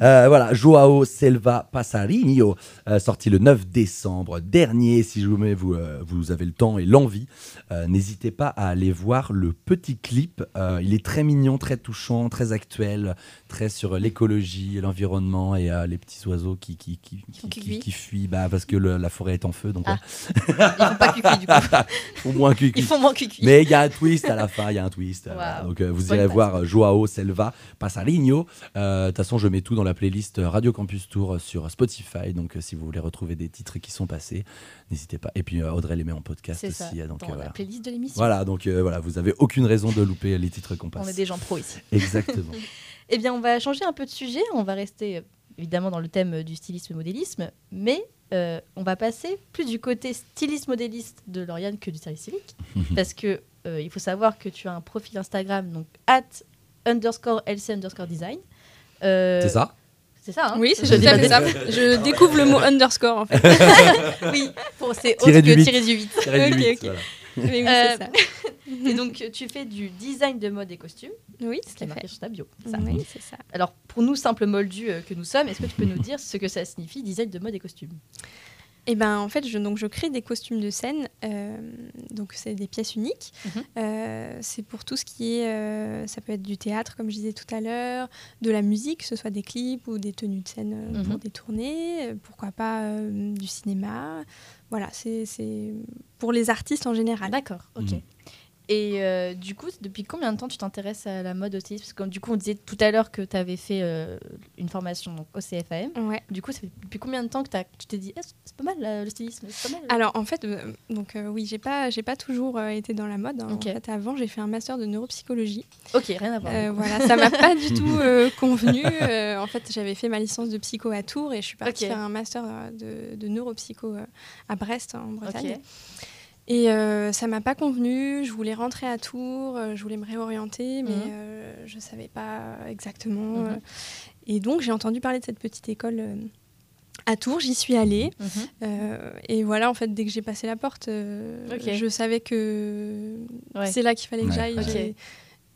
Euh, voilà, Joao Selva Passarinho, euh, sorti le 9 décembre dernier. Si vous, euh, vous avez le temps et l'envie, n'hésitez pas à aller voir le petit clip. Il est très mignon, très touchant, très actuel, très sur l'écologie, l'environnement et euh, les petits oiseaux qui, qui, qui, qui, fuient bah, parce que le- la forêt est en feu. Donc, Ah. ouais. Ils font pas cuicui du coup. <laughs> Moins cuicui. Ils font moins cuicui. Mais il y a un twist à la fin, il y a un twist. Wow. Voilà. Donc euh, vous Bonne irez passe. voir euh, Joao Selva Passarinho. Euh, De toute façon, je mets tout dans la playlist euh, Radio Campus Tour euh, sur Spotify. Donc euh, si vous voulez retrouver des titres qui sont passés, n'hésitez pas. Et puis euh, Audrey les met en podcast aussi. ça, euh, donc, dans euh, la playlist de l'émission. Voilà, donc euh, voilà, vous avez aucune raison de louper les titres qu'on passe. On est des gens pros ici. Exactement. <laughs> Eh bien, on va changer un peu de sujet. On va rester euh, évidemment dans le thème euh, du stylisme-modélisme, mais euh, on va passer plus du côté styliste-modéliste de Lauriane que du service civique, <laughs> parce que euh, il faut savoir que tu as un profil Instagram, donc at underscore LC underscore design. Euh, C'est ça? C'est ça, hein? Oui, c'est Je des- ça. Je découvre le mot underscore en fait. <laughs> oui, pour- c'est autre Tiré du que tiré du 8. Tiré du voilà. Mais oui, Euh, c'est ça. <laughs> Et donc, tu fais du design de mode et costume, Oui, ce qui tout est à marqué fait. sur ta bio. c'est ça. Oui, c'est ça. Alors, pour nous, simples moldus euh, que nous sommes, est-ce que tu peux nous dire ce que ça signifie design de mode et costume Et ben en fait, je, donc, je crée des costumes de scène. euh, donc c'est des pièces uniques. Mhm. Euh, c'est pour tout ce qui est, euh, ça peut être du théâtre comme je disais tout à l'heure, de la musique, que ce soit des clips ou des tenues de scène euh, pour Mhm. des tournées, euh, pourquoi pas euh, du cinéma. Voilà, c'est c'est pour les artistes en général. D'accord, ok. Mhm. Et euh, du coup, depuis combien de temps tu t'intéresses à la mode au stylisme Parce que du coup, on disait tout à l'heure que tu avais fait euh, une formation donc, au CFAM. Ouais. Du coup, ça fait depuis combien de temps que tu t'es dit Eh, c'est pas mal là, le stylisme c'est pas mal? Alors en fait, euh, donc euh, oui, j'ai pas, pas toujours euh, été dans la mode. hein. En fait, avant, j'ai fait un master de neuropsychologie. Ok, rien à voir. Euh, voilà, ça m'a pas du tout euh, convenu. Euh, en fait, j'avais fait ma licence de psycho à Tours et je suis partie Ok. faire un master euh, de, de neuropsycho euh, à Brest, en Bretagne. Et euh, ça m'a pas convenu. Je voulais rentrer à Tours, euh, je voulais me réorienter, mais Mhm. euh, je savais pas exactement. Mhm. euh. Et donc, j'ai entendu parler de cette petite école. euh, à Tours, j'y suis allée. Mhm. Euh, et voilà, en fait, dès que j'ai passé la porte, euh, je savais que Ouais. c'est là qu'il fallait que Ouais, j'aille.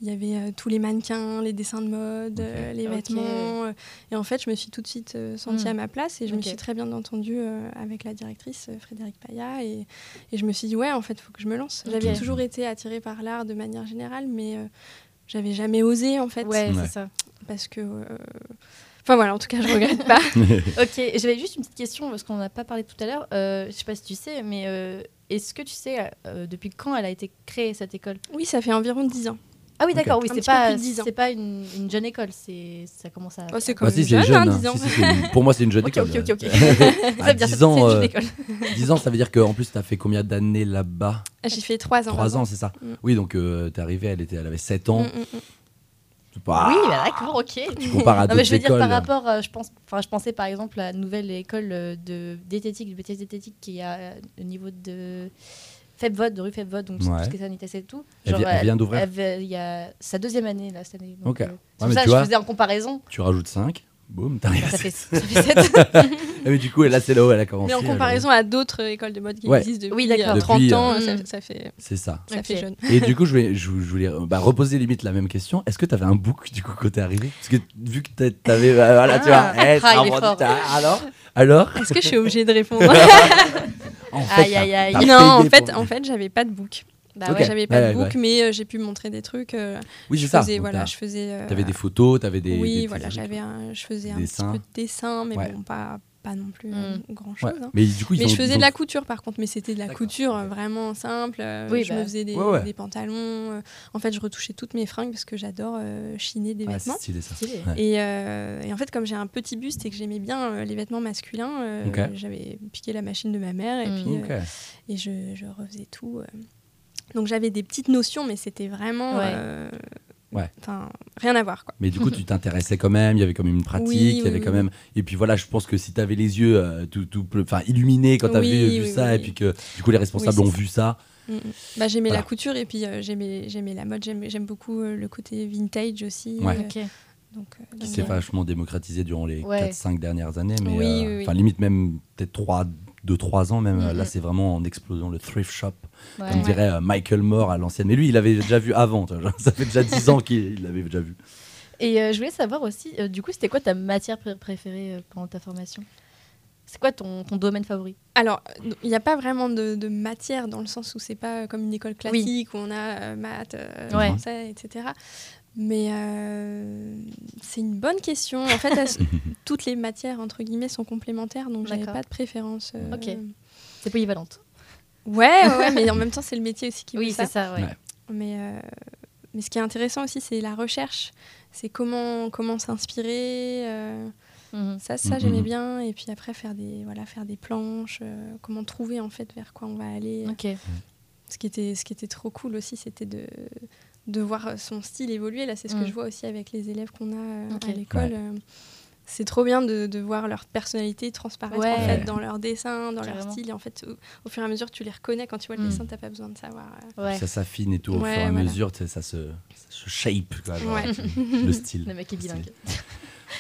Il y avait euh, tous les mannequins, les dessins de mode, euh, les Ok. vêtements. euh, et en fait, je me suis tout de suite euh, sentie Mm. à ma place et je me suis très bien entendue euh, avec la directrice euh, Frédéric Paya. Et, et je me suis dit, ouais, en fait, il faut que je me lance. J'avais toujours été attirée par l'art de manière générale, mais euh, j'avais jamais osé, en fait. Ouais, Ouais. c'est ça. Parce que. euh, Enfin voilà, en tout cas, je regrette pas. <laughs> Ok, j'avais juste une petite question parce qu'on n'a pas parlé tout à l'heure. Euh, je sais pas si tu sais, mais euh, est-ce que tu sais euh, depuis quand elle a été créée cette école? Oui, ça fait environ 10 ans. Ah oui, d'accord, oui, Un c'est pas, 10 c'est pas une, une jeune école, c'est ça commence à. Oh, c'est Ah, comme si, une jeune, jeune. hein, hein. 10 ans. Si, si, Pour moi, c'est une jeune <laughs> Ok, école. ok, ok, ok. À <laughs> Ça veut dire 10 c'est ans, une jeune euh, école. <laughs> 10 ans, ça veut dire qu'en plus, tu as fait combien d'années là-bas? J'ai fait 3 ans. 3 ans, c'est ça Mm. Oui, donc euh, t'es arrivée, elle, était, elle avait 7 ans. Mm, mm, mm. C'est pas- Oui, bah d'accord, ok. Tu compares à Non, mais je veux dire par rapport, euh, je pense, enfin, je pensais par exemple à la nouvelle école euh, de diététique, de BTS diététique qui est à- euh, au niveau de Febvod, de rue Febvod, donc c'est Ouais. tout ce qui est sanitaire et tout. Elle vient- elle vient d'ouvrir Il y a sa deuxième année là cette année. donc, Ok. euh, Ouais, c'est pour mais ça tu que je vois- faisais en comparaison. Tu rajoutes 5, boum, t'arrives à Ça fait, 7. ça <laughs> fait sept. Ah oui, du coup, là, c'est là où elle a commencé. Mais en comparaison à d'autres écoles de mode qui Ouais. existent depuis Oui, d'accord. euh, 30 Depuis, ans, euh, ça, ça fait, C'est ça. ça Ok. fait jeune. Et du coup, je voulais, je, je voulais euh, bah, reposer limite la même question. Est-ce que tu avais un book du coup quand t'es arrivé? Parce que vu que t'a- t'avais. bah, voilà, tu vois. Ah. eh, ça Ah, il est rebondit, fort. t'as- Alors? Alors? Est-ce que je suis obligée de répondre? <laughs> En fait, Aïe, aïe, aïe. Non, en fait, pour- en fait, j'avais pas de book. Bah ouais. J'avais pas Ouais, de ouais, book, mais euh, j'ai pu montrer des trucs. euh, Oui, je ça. faisais, voilà, t'as- je faisais. euh, T'avais des photos, t'avais des. Oui, des voilà, j'avais un, je faisais un Dessins. petit peu de dessin, mais bon, pas, pas non plus Mm. grand Ouais. chose. hein. Mais du coup, ils Mais je faisais de la couture par contre, mais c'était de la couture euh, vraiment simple. euh, Oui, je bah. me faisais des, Ouais, ouais. des pantalons. euh, en fait, je retouchais toutes mes fringues parce que j'adore euh, chiner des Ah, vêtements. c'est stylé ça. Stylé. Ouais. Et, euh, et en fait, comme j'ai un petit buste et que j'aimais bien euh, les vêtements masculins, euh, j'avais piqué la machine de ma mère et Mm. puis euh, et je, je refaisais tout. euh. Donc j'avais des petites notions, mais c'était vraiment, Ouais. enfin, rien à voir quoi. Mais du coup, tu t'intéressais quand même, il y avait quand même une pratique, Oui, il y oui, avait quand même. Et puis voilà, je pense que si tu avais les yeux euh, tout, tout enfin, illuminés quand tu avais Oui, vu oui, ça, oui. et puis que du coup les responsables Oui, ont vu ça. Mm, mm. Bah, j'aimais Voilà. la couture et puis euh, j'aimais j'aimais la mode. J'aime beaucoup euh, le côté vintage aussi. Ouais. euh, donc, euh, qui donc, s'est vachement démocratisé durant les Ouais. 4-5 dernières années. Mais Oui, euh, oui, oui. enfin, limite même peut-être 3, 2-3 ans même. Mm, Là, mm. c'est vraiment en explosion le thrift shop, Ouais. comme dirait euh, Michael Moore à l'ancienne. Mais lui, il avait déjà vu avant. <laughs> ça fait déjà 10 ans qu'il l'avait déjà vu. Et euh, je voulais savoir aussi, euh, du coup, c'était quoi ta matière pré- préférée euh, pendant ta formation? C'est quoi ton, ton domaine favori? Alors, il n'y a pas vraiment de, de matière dans le sens où c'est pas comme une école classique où on a euh, maths, euh, Ouais. français, etc. Mais euh, c'est une bonne question. En fait, elles- <laughs> toutes les matières, entre guillemets, sont complémentaires, donc j'avais pas de préférence. euh, Ok. C'est polyvalente. Ouais, ouais, ouais, mais <laughs> en même temps, c'est le métier aussi qui Oui, c'est ça, ouais. Ouais. Mais, euh, mais ce qui est intéressant aussi, c'est la recherche. C'est comment, comment s'inspirer. euh, Mhm. ça, ça Mhm. j'aimais bien. Et puis après, faire des, voilà, faire des planches. euh, comment trouver, en fait, vers quoi on va aller. Ok. Ce qui était, ce qui était trop cool aussi, c'était de, de voir son style évoluer. Là, c'est ce Mm. que je vois aussi avec les élèves qu'on a euh, à l'école. Ouais. euh, c'est trop bien de, de voir leur personnalité transparaître Ouais. en fait, Ouais. dans leur dessin, dans leur style. Et en fait, au, au fur et à mesure, tu les reconnais. Quand tu vois le Mm. dessin, t'as pas besoin de savoir. euh, Ouais. Ça s'affine et tout au Ouais, fur et à mesure, ça se, ça se shape, quoi, genre, Ouais. <laughs> le style. Le mec est bilingue.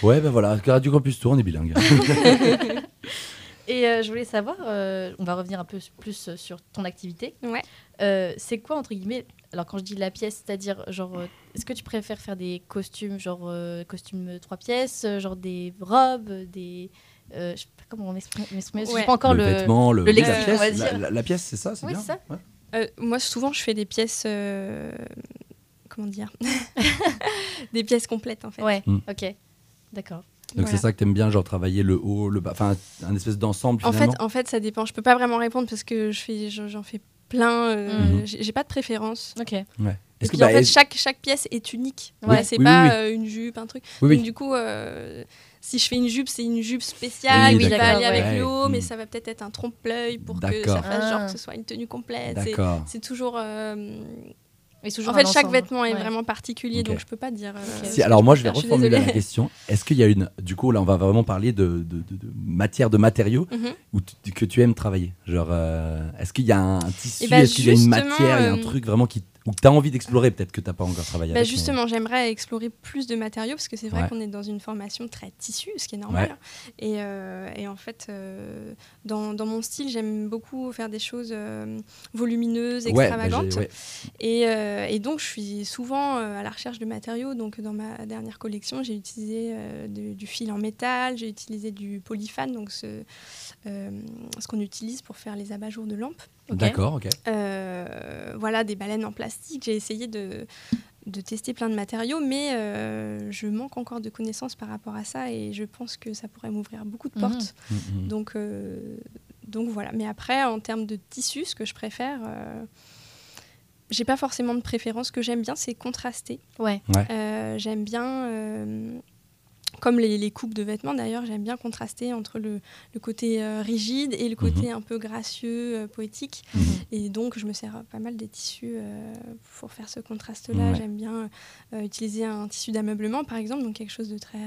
Ouais, ben voilà, Radio Campus Tour, on est bilingue. <laughs> Et euh, je voulais savoir, euh, on va revenir un peu plus sur ton activité. Ouais. Euh, c'est quoi, entre guillemets, alors quand je dis la pièce, c'est-à-dire, genre, euh, est-ce que tu préfères faire des costumes, genre euh, costumes trois pièces, euh, genre des robes, des. euh, je sais pas comment on m'exprime, m'exprimer, je sais Ouais. pas encore le, le. vêtement, le, le la pièce, on va la, dire. la- la pièce, c'est ça, c'est Oui, bien. c'est ça. Ouais. Euh, moi, souvent, je fais des pièces. euh, comment dire <laughs> <laughs> Des pièces complètes, en fait. Ouais, Mm. ok. D'accord. Donc c'est ça que t'aimes bien, genre travailler le haut, le bas, enfin un espèce d'ensemble En fait, en fait, ça dépend. Je peux pas vraiment répondre parce que je fais, j'en fais plein. euh, Mhm. j'ai j'ai pas de préférence. Ok. Et que puis, en bah, fait, chaque, chaque pièce est unique. Oui, Voilà, c'est oui, pas oui, oui. euh, une jupe, un truc. Oui, Donc, oui. du coup, euh, si je fais une jupe, c'est une jupe spéciale Oui, qui va aller avec ouais. le haut, mais Mm. ça va peut-être être un trompe-l'œil pour que ça fasse genre Ah. que ce soit une tenue complète. C'est toujours. Mais toujours En fait, chaque vêtement est Ouais. vraiment particulier, donc je peux pas dire. euh, Si, alors moi je vais reformuler la question. Est-ce qu'il y a une, du coup là on va vraiment parler de, de, de- de matière, de matériaux où tu- que tu aimes travailler? Genre, euh, est-ce qu'il y a un tissu, Eh ben, est-ce qu'il y a une matière, il y a un truc vraiment qui, où tu as envie d'explorer, peut-être que tu n'as pas encore travaillé Bah, avec. mais- justement, j'aimerais explorer plus de matériaux parce que c'est vrai Ouais. qu'on est dans une formation très tissu, ce qui est normal. Ouais. Et, euh, et en fait, euh, dans, dans mon style, j'aime beaucoup faire des choses euh, volumineuses, Ouais, bah, extravagantes. Et, et donc, je suis souvent à la recherche de matériaux. Donc, dans ma dernière collection, j'ai utilisé de- du fil en métal, j'ai utilisé du polyfane, donc ce, ce qu'on utilise pour faire les abat-jours de lampes. D'accord, ok. Euh, voilà, des baleines en plastique. J'ai essayé de, de tester plein de matériaux, mais euh, je manque encore de connaissances par rapport à ça et je pense que ça pourrait m'ouvrir beaucoup de Mhm. portes. Mhm. Donc, euh, donc voilà. Mais après, en termes de tissu, ce que je préfère, euh, j'ai pas forcément de préférence. Ce que j'aime bien, c'est contraster. Ouais. Euh, j'aime bien, euh, comme les, les coupes de vêtements d'ailleurs, j'aime bien contraster entre le, le côté euh, rigide et le côté un peu gracieux, euh, poétique. Mhm. Et donc, je me sers pas mal des tissus euh, pour faire ce contraste-là. J'aime bien utiliser un tissu d'ameublement, par exemple, donc quelque chose de très,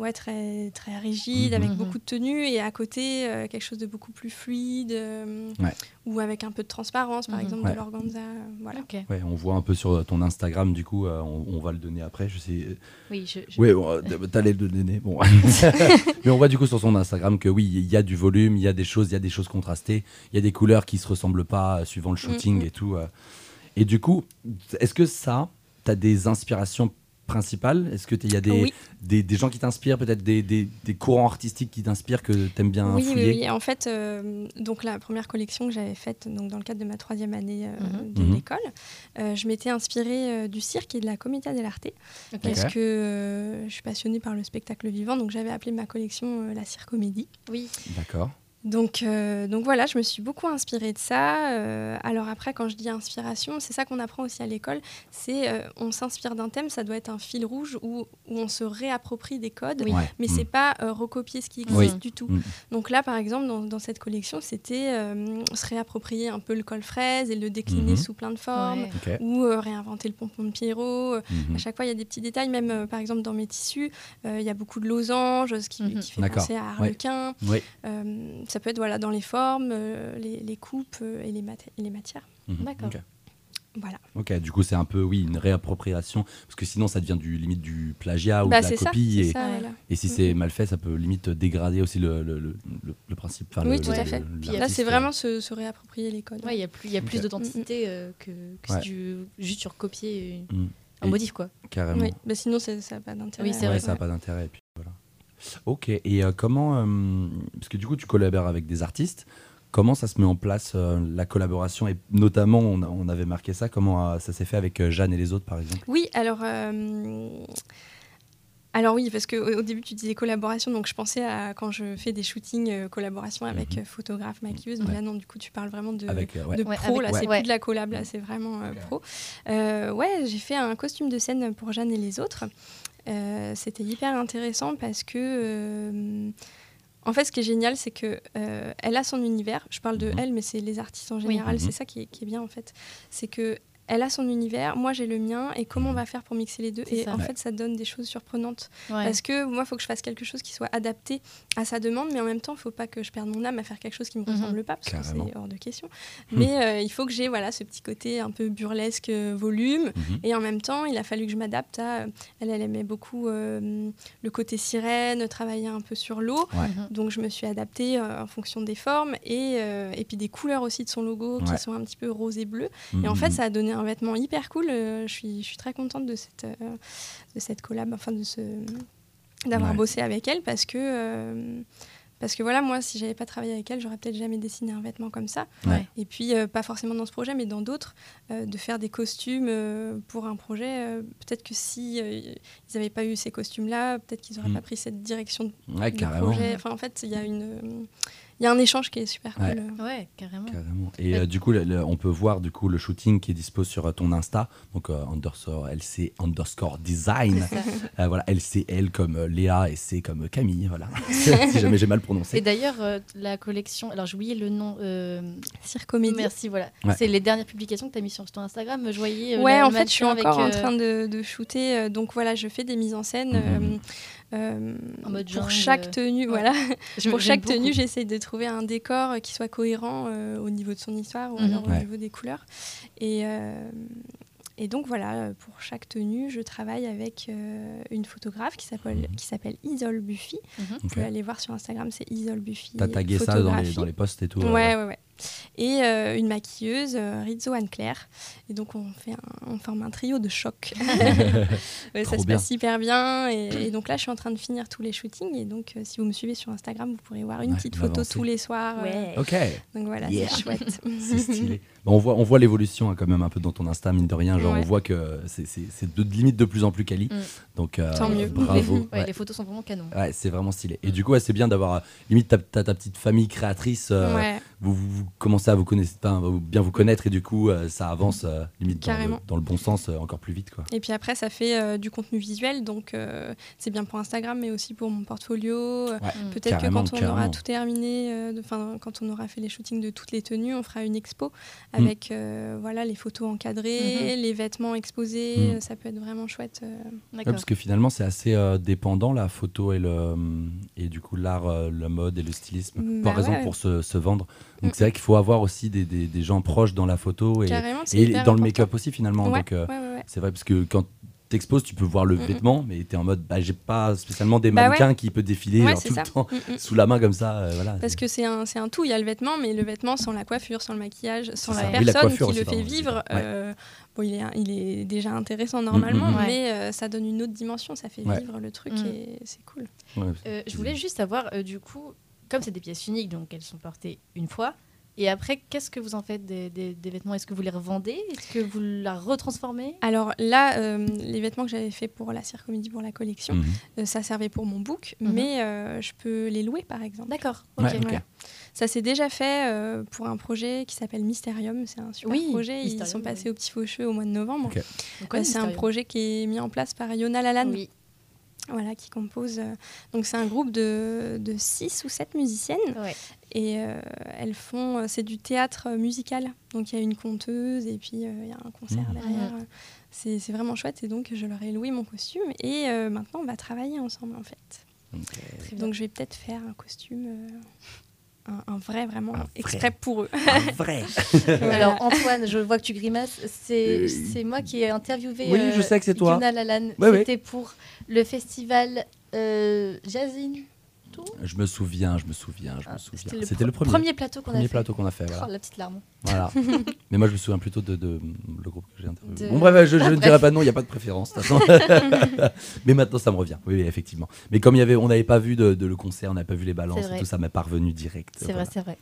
ouais, très, très rigide, avec Mhm. beaucoup de tenue, et à côté, euh, quelque chose de beaucoup plus fluide, euh, Ouais. ou avec un peu de transparence, par Mhm. exemple, Ouais. de l'organza. euh, voilà. Ok. Ouais, on voit un peu sur ton Instagram, du coup, euh, on, on va le donner après. Je sais. Oui, je. je- Oui, bon, euh, t'allais le donner. Bon. <laughs> Mais on voit du coup sur son Instagram que oui, il y a du volume, il y a des choses, il y a des choses contrastées, il y a des couleurs qui se ressemblent pas euh, suivant le shooting Mhm. et tout. euh. Et du coup, est-ce que ça, tu as des inspirations principales Est-ce que il y a des, Oui. des, des gens qui t'inspirent, peut-être des, des, des courants artistiques qui t'inspirent que tu aimes bien Oui, oui, fouiller oui. En fait, euh, donc la première collection que j'avais faite donc, dans le cadre de ma troisième année euh, Mhm. de Mhm. l'école, euh, je m'étais inspirée euh, du cirque et de la Commedia dell'arte Ok. parce que euh, je suis passionnée par le spectacle vivant, donc j'avais appelé ma collection euh, la Circomédie. Oui. D'accord. Donc, euh, donc voilà, je me suis beaucoup inspirée de ça. Euh, alors après, quand je dis inspiration, c'est ça qu'on apprend aussi à l'école. C'est euh, on s'inspire d'un thème, ça doit être un fil rouge où, où on se réapproprie des codes, Oui. Mais Mm. c'est pas euh, recopier ce qui existe Oui. du tout. Mm. Donc là, par exemple, dans, dans cette collection, c'était euh, se réapproprier un peu le col fraise et le décliner Mhm. sous plein de formes. Ouais. Ou euh, réinventer le pompon de Pierrot. Mhm. À chaque fois, il y a des petits détails. Même, euh, par exemple, dans mes tissus, euh, il y a beaucoup de losanges, ce qui, Mhm. qui fait penser à. Harlequin. Oui. Ça peut être voilà, dans les formes, euh, les, les coupes euh, et, les mat- et les matières. Mhm. D'accord. Voilà. Ok, du coup c'est un peu oui une réappropriation parce que sinon ça devient du limite du plagiat ou Bah, de la ça, copie et, ça, Ouais. voilà. et si Mhm. c'est mal fait ça peut limite dégrader aussi le, le, le, principe. enfin, Oui, le- tout à fait. Puis Là, c'est euh, vraiment se, se réapproprier les codes. Ouais, il y a plus, il y a plus d'authenticité euh, que, que Ouais. si tu juste sur copier Mm. Un Et- modif, quoi. Carrément. Oui, bah sinon ça n'a pas d'intérêt. Oui, c'est Ouais, vrai. ça n'a pas d'intérêt. Ok, et euh, comment. euh, parce que du coup, tu collabores avec des artistes. Comment ça se met en place euh, la collaboration? Et notamment, on, a- on avait marqué ça, comment euh, ça s'est fait avec euh, Jeanne et les autres, par exemple? Oui, alors. euh, Alors oui, parce qu'au au début tu disais collaboration, donc je pensais à quand je fais des shootings euh, collaboration avec euh, photographe, maquilleuse, mais Mhm. Ouais. là non, du coup tu parles vraiment de, Avec, euh, ouais. de Ouais, pro, avec- là c'est ouais. plus de la collab, là c'est vraiment euh, pro. Euh, ouais, j'ai fait un costume de scène pour Jeanne et les autres. Euh, C'était hyper intéressant parce que... euh, en fait, ce qui est génial, c'est que euh, elle a son univers. Je parle de Mhm. elle, mais c'est les artistes en général. Mhm. C'est ça qui est, qui est bien en fait. C'est que elle a son univers, moi j'ai le mien, et comment on va faire pour mixer les deux Et ça. en Ouais. fait, ça donne des choses surprenantes. Ouais. Parce que moi, il faut que je fasse quelque chose qui soit adapté à sa demande, mais en même temps, il ne faut pas que je perde mon âme à faire quelque chose qui ne me Mhm. ressemble pas, parce Carrément. que c'est hors de question. Mais euh, il faut que j'ai voilà, ce petit côté un peu burlesque, euh, volume. Mhm. Et en même temps, il a fallu que je m'adapte à. Elle, elle aimait beaucoup euh, le côté sirène, travailler un peu sur l'eau. Ouais. Mhm. Donc je me suis adaptée euh, en fonction des formes et, euh, et puis des couleurs aussi de son logo Ouais. qui sont un petit peu rose et bleu. Et en Mhm. fait, ça a donné un vêtement hyper cool. Euh, je, suis, je suis très contente de cette, euh, de cette collab, enfin de ce d'avoir Ouais. bossé avec elle parce que euh, parce que voilà moi si j'avais pas travaillé avec elle j'aurais peut-être jamais dessiné un vêtement comme ça Ouais. et puis euh, pas forcément dans ce projet mais dans d'autres euh, de faire des costumes pour un projet peut-être que si ils n'avaient pas eu ces costumes là peut-être qu'ils n'auraient Mm. pas pris cette direction de Ouais, de carrément. projet enfin en fait il y a une il y a un échange qui est super Ouais. cool Ouais, carrément. Carrément. Et euh, du coup, le- le- on peut voir du coup le shooting qui est dispo sur euh, ton Insta, donc euh, underscore LC underscore design. <laughs> Euh, voilà, LCL comme euh, Léa et C comme Camille. Voilà, <laughs> si jamais j'ai mal Et prononcé. d'ailleurs, euh, la collection, alors j'ai oublié le nom. euh, Circomédie Merci, voilà. Ouais. C'est les dernières publications que tu as mis sur ton Instagram. Je voyais. euh, Ouais, en fait, je suis encore en avec, euh, train de, de shooter. euh, donc voilà, je fais des mises en scène. Mhm. Euh, En mode pour jungle, chaque euh, tenue, ouais. voilà. <laughs> je- pour chaque tenue, j'essaye de trouver un décor qui soit cohérent euh, au niveau de son histoire ou Mhm. alors au niveau des couleurs. Et, euh, et donc voilà, pour chaque tenue, je travaille avec euh, une photographe qui s'appelle qui s'appelle Isole Buffy. Mhm. Vous pouvez aller voir sur Instagram, c'est Isole Buffy. T'as tagué ça dans les, dans les posts et tout. euh, Ouais, ouais, ouais. Et euh, une maquilleuse, euh, Rizzo Anne-Claire. Et donc, on, fait un, on forme un trio de choc. <laughs> <laughs> Ouais, ça se passe hyper bien. Et, et donc là, je suis en train de finir tous les shootings. Et donc, euh, si vous me suivez sur Instagram, vous pourrez voir une Ouais, petite photo tous les soirs. Ouais. Ok, donc voilà, Yeah. <laughs> c'est chouette. c'est stylé. Bon, on voit, on voit l'évolution hein, quand même un peu dans ton Insta, mine de rien. Genre, Ouais. on voit que c'est- de limite de plus en plus quali. Mm. Donc, euh, Tant mieux. bravo. Ouais, Ouais. Les photos sont vraiment canon. Ouais, c'est vraiment stylé. Et du coup, ouais, c'est bien d'avoir limite ta, ta, ta petite famille créatrice. euh, Ouais. Vous, commencez à vous connaître, enfin, bien vous connaître et du coup, euh, ça avance euh, limite dans le, Carrément. dans le bon sens euh, encore plus vite. Quoi. Et puis après, ça fait euh, du contenu visuel. Donc, euh, c'est bien pour Instagram, mais aussi pour mon portfolio. Ouais. Mm. Peut-être que quand on carrément. aura tout terminé, euh, de- 'fin, quand on aura fait les shootings de toutes les tenues, on fera une expo avec euh, voilà, les photos encadrées, les vêtements exposés. Euh, Ça peut être vraiment chouette. euh. Ouais, parce que finalement, c'est assez euh, dépendant la photo et, le, et du coup l'art, euh, la mode et le stylisme. Bah par exemple, ouais. pour se, se vendre. Donc c'est vrai qu'il faut avoir aussi des, des, des gens proches dans la photo et, dans le make-up aussi finalement. Ouais, Donc euh, ouais, ouais, ouais. c'est vrai parce que quand t'exposes, tu peux voir le vêtement, mais t'es en mode, bah, j'ai pas spécialement des Bah ouais. mannequins qui peuvent défiler Ouais, genre, tout ça. le temps <laughs> sous la main comme ça. euh, voilà. Parce que c'est un, c'est un tout, il y a le vêtement, mais le vêtement sans la coiffure, sans le maquillage, sans la ça. Oui, la personne coiffure qui le fait vivre, euh, bon, il, est, il est déjà intéressant normalement, mais euh, ça donne une autre dimension, ça fait Ouais. vivre le truc Mm. et c'est cool. Ouais, Euh, je voulais juste savoir, euh, du coup, comme c'est des pièces uniques, donc elles sont portées une fois. Et après, qu'est-ce que vous en faites des, des- des vêtements? Est-ce que vous les revendez? Est-ce que vous la retransformez? Alors là, euh, les vêtements que j'avais fait pour la Circomédie, pour la collection, Mhm. euh, ça servait pour mon book, Mhm. mais euh, je peux les louer par exemple. D'accord. Ouais. Ça s'est déjà fait euh, pour un projet qui s'appelle Mysterium. C'est un super Oui, projet. Ils sont passés oui. au Petit Faucheux au mois de novembre. Euh, c'est un projet qui est mis en place par Yona Lalanne, Oui. Voilà, qui compose. euh, donc c'est un groupe de, de six ou sept musiciennes Ouais. et euh, elles font. euh, c'est du théâtre musical. Donc il y a une conteuse et puis euh, il y a un concert Mhm. derrière. C'est c'est vraiment chouette et donc je leur ai loué mon costume et euh, maintenant on va travailler ensemble en fait. Donc je vais peut-être faire un costume. Un, un vrai, vraiment, Un vrai. exprès pour eux. Un vrai. <laughs> Voilà. Alors Antoine, je vois que tu grimaces. C'est Euh, c'est moi qui ai interviewé. Oui, euh, je sais que c'est toi. Yuna Lalanne. Ouais, ouais. C'était pour le festival euh, Jazzin tout Je me souviens, je me souviens, je me Ah, souviens. le C'était le pre- premier. plateau qu'on a fait. plateau qu'on a fait. Oh, Voilà. la petite larme. <laughs> Voilà. <laughs> Mais moi, je me souviens plutôt de, de- le groupe que j'ai interviewé. De- Bon, bref, je, je ne Bref. dirai pas de nom, il n'y a pas de préférence. <laughs> mais maintenant, ça me revient. Oui, oui, effectivement. Mais comme il y avait, on n'avait pas vu de, le concert, on n'avait pas vu les balances tout, ça m'est parvenu direct. C'est Voilà. vrai, c'est vrai.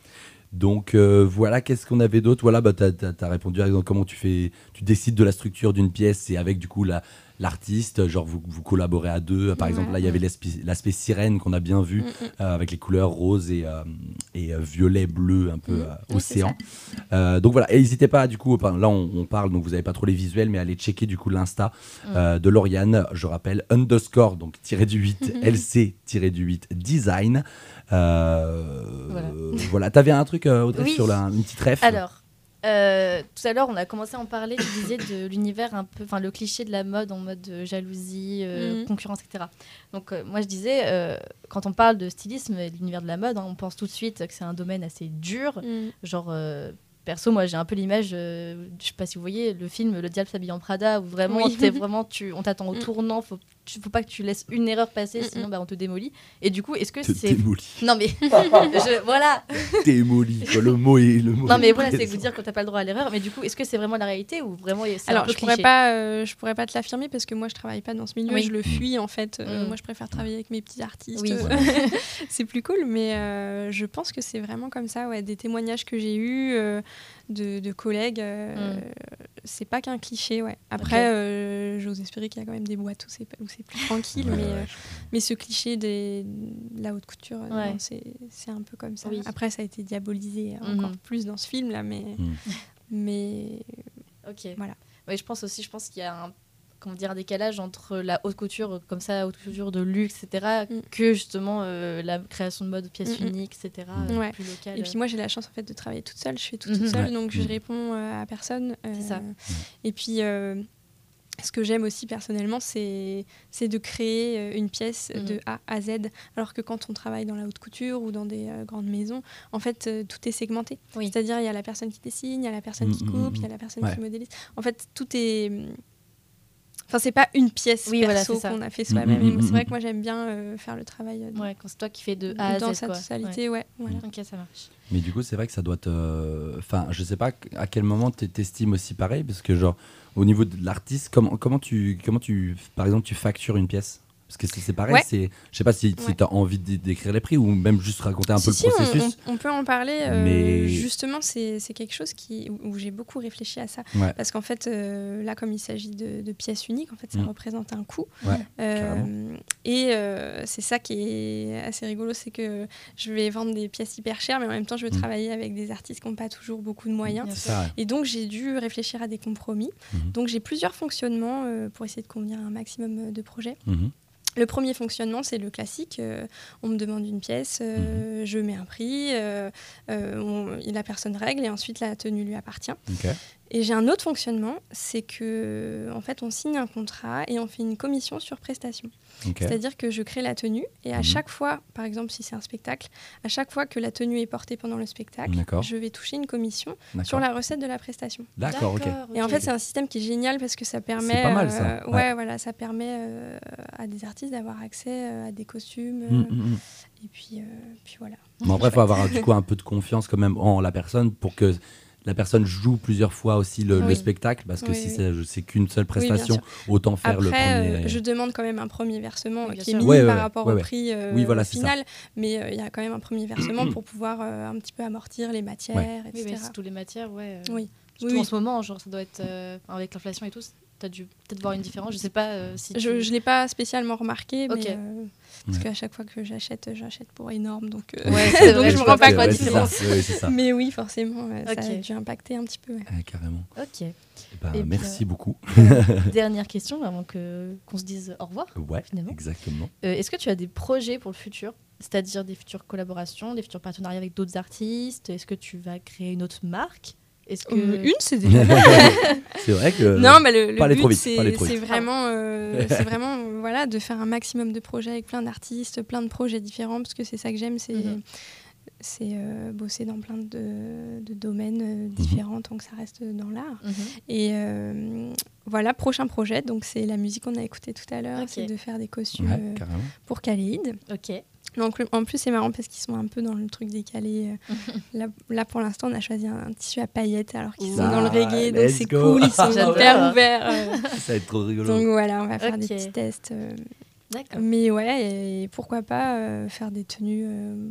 Donc euh, voilà, qu'est-ce qu'on avait d'autre? Voilà, bah, tu as, répondu à comment tu fais, tu décides de la structure d'une pièce, c'est avec du coup la, l'artiste, genre vous, vous collaborez à deux. Par exemple, là, il y avait l'aspect, sirène qu'on a bien vu, Mm, mm. euh, avec les couleurs rose et, euh, et violet, bleu, un peu Mm. océan. Donc voilà, et n'hésitez pas, du coup, là on, on parle, donc vous n'avez pas trop les visuels, mais allez checker du coup l'insta Mm. de Lauriane, je rappelle, underscore, donc tiré du 8, LC <laughs> tiré du 8, design. Euh, Voilà. <laughs> voilà, t'avais un truc, euh, Audrey, Oui. sur la, une petite ref Alors, euh, tout à l'heure, on a commencé à en parler, tu disais de l'univers un peu, enfin le cliché de la mode en mode euh, jalousie, euh, Mhm. concurrence, etc. Donc euh, moi je disais, euh, quand on parle de stylisme et de l'univers de la mode, hein, on pense tout de suite que c'est un domaine assez dur, Mm. genre... euh, Perso, moi j'ai un peu l'image, euh, je sais pas si vous voyez, le film Le Diable s'habille en Prada, où vraiment, Oui. t'es vraiment tu, on t'attend au <laughs> Mm. tournant, faut, tu- faut pas que tu laisses une erreur passer, Mm, sinon mm. bah, on te démolit. Et du coup, est-ce que Te c'est. démolit. Non mais. <laughs> je- voilà Démoli, quoi, le mot est le mot. Non mais est voilà, c'est vous dire que t'as pas le droit à l'erreur, mais du coup, est-ce que c'est vraiment la réalité ou vraiment un Alors, peu je pourrais cliché pas, euh, je pourrais pas te l'affirmer parce que moi, je travaille pas dans ce milieu. Oui. Je le fuis en fait. Euh, Mm. Moi, je préfère travailler avec mes petits artistes. Oui. Euh, Voilà. <laughs> c'est plus cool, mais euh, je pense que c'est vraiment comme ça. Ouais, des témoignages que j'ai eus euh, de, de collègues, euh, Mm. c'est pas qu'un cliché. Ouais. Après, euh, j'ose espérer qu'il y a quand même des boîtes où c'est c'est plus tranquille, Ouais, mais ouais, euh, je- mais ce cliché des, de la haute couture, euh, Ouais. non, c'est c'est un peu comme ça. Oui. Après, ça a été diabolisé Mhm. encore plus dans ce film là, mais Mm. mais Ok. Voilà. Oui, je pense aussi, je pense qu'il y a un comment dire un décalage entre la haute couture comme ça, haute couture de luxe, etc., Mm. que justement euh, la création de mode pièces Mm, mm. uniques, etc., Mm. euh, Ouais. plus locale. Et puis moi j'ai la chance en fait de travailler toute seule, je fais tout toute seule, Ouais. donc je réponds euh, à personne. C'est ça. Et puis euh, ce que j'aime aussi personnellement, c'est de créer euh, une pièce Mhm. de A à Z, alors que quand on travaille dans la haute couture ou dans des euh, grandes maisons, en fait euh, tout est segmenté. Oui. C'est-à-dire il y a la personne qui dessine, il y a la personne qui Mhm, coupe, il y a mhm. la personne Ouais. qui modélise. En fait tout est Enfin, c'est pas une pièce Oui, voilà, perso ça. qu'on a fait soi-même. Mhm, C'est vrai mhm, que moi, j'aime bien euh, faire le travail euh, Ouais, quand c'est toi qui fais de A à dans Z, sa quoi. totalité. Ouais. voilà. Ouais. Ok, ça marche. Mais du coup, c'est vrai que ça doit te. Enfin, je sais pas à quel moment tu t'estimes aussi pareil, parce que, genre, au niveau de l'artiste, comment, comment, tu, comment tu. Par exemple, tu factures une pièce? Parce que c'est c'est pareil, Ouais. c'est. Je sais pas si, Ouais. tu as envie d'é- d'écrire les prix ou même juste raconter un Si, peu si, le processus. On, on peut en parler. euh, Mais- Justement, c'est quelque chose qui, où, où j'ai beaucoup réfléchi à ça. Ouais. Parce qu'en fait, euh, là, comme il s'agit de, de pièces uniques, en fait, ça Mm. représente un coût. Ouais, Euh, et euh, c'est ça qui est assez rigolo, c'est que je vais vendre des pièces hyper chères, mais en même temps, je veux Mm. travailler avec des artistes qui n'ont pas toujours beaucoup de moyens. Et donc, j'ai dû réfléchir à des compromis. Mhm. Donc, j'ai plusieurs fonctionnements euh, pour essayer de convenir à un maximum de projets. Mhm. Le premier fonctionnement, c'est le classique. euh, on me demande une pièce, Mhm. euh, je mets un prix, euh, on- la personne règle et ensuite la tenue lui appartient. Et j'ai un autre fonctionnement, c'est que en fait on signe un contrat et on fait une commission sur prestation. C'est-à-dire que je crée la tenue et à Mhm. chaque fois, par exemple si c'est un spectacle, à chaque fois que la tenue est portée pendant le spectacle, je vais toucher une commission sur la recette de la prestation. D'accord, ok. Et en fait, c'est un système qui est génial parce que ça permet, pas mal, ça. euh, Ouais. ouais, voilà, ça permet euh, à des artistes d'avoir accès euh, à des costumes. Mm, euh, mm, mm. Et puis, euh, puis voilà. Mais après, il faut avoir du coup un peu de confiance quand même en la personne pour que la personne joue plusieurs fois aussi le, le Oui. spectacle, parce que Oui, si oui. c'est qu'une seule prestation, autant faire le premier. euh, je demande quand même un premier versement Oui, euh, qui est Ouais, ouais, par ouais, rapport ouais, au prix euh, Oui, voilà, final, mais euh, il y a quand même un premier versement <clears throat> pour pouvoir euh, un petit peu amortir les matières, Oui, etc. mais c'est toutes les matières, ouais. euh, Oui. Surtout Oui, en oui. ce moment, genre, ça doit être. euh, avec l'inflation et tout, t'as dû peut-être voir une différence. Je sais pas euh, si. Je tu- ne l'ai pas spécialement remarqué, mais, euh, parce Ouais. qu'à chaque fois que j'achète, j'achète pour énorme, donc, euh, Ouais, <laughs> c'est donc vrai, je je me rends pas quoi ouais. <laughs> Mais oui, forcément, euh, ça a dû impacter un petit peu. ouais. Ouais, carrément. Ok. Ben, Et merci euh, beaucoup. <laughs> Dernière question avant que qu'on se dise au revoir. Ouais, finalement. exactement. Euh, Est-ce que tu as des projets pour le futur? C'est-à-dire des futures collaborations, des futurs partenariats avec d'autres artistes? Est-ce que tu vas créer une autre marque? Est-ce que Euh, Une, c'est déjà <laughs> c'est vrai que. non, mais le, but, c'est vraiment, euh, <laughs> c'est vraiment voilà, de faire un maximum de projets avec plein d'artistes, plein de projets différents, parce que c'est ça que j'aime, c'est Mhm. c'est euh, bosser dans plein de, de domaines Mhm. euh, différents tant que ça reste dans l'art. Mhm. Et euh, voilà, prochain projet, donc c'est la musique qu'on a écoutée tout à l'heure, c'est de faire des costumes Ouais, euh, pour Khalid. Ok. Donc, en plus, c'est marrant parce qu'ils sont un peu dans le truc décalé. euh. <laughs> là, là, pour l'instant, on a choisi un, tissu à paillettes alors qu'ils sont dans le reggae, donc c'est cool, ils <laughs> sont hyper ouverts. euh. <laughs> Ça va être trop rigolo. donc voilà, on va faire des petits tests. euh. D'accord. Mais ouais, et pourquoi pas euh, faire des tenues euh,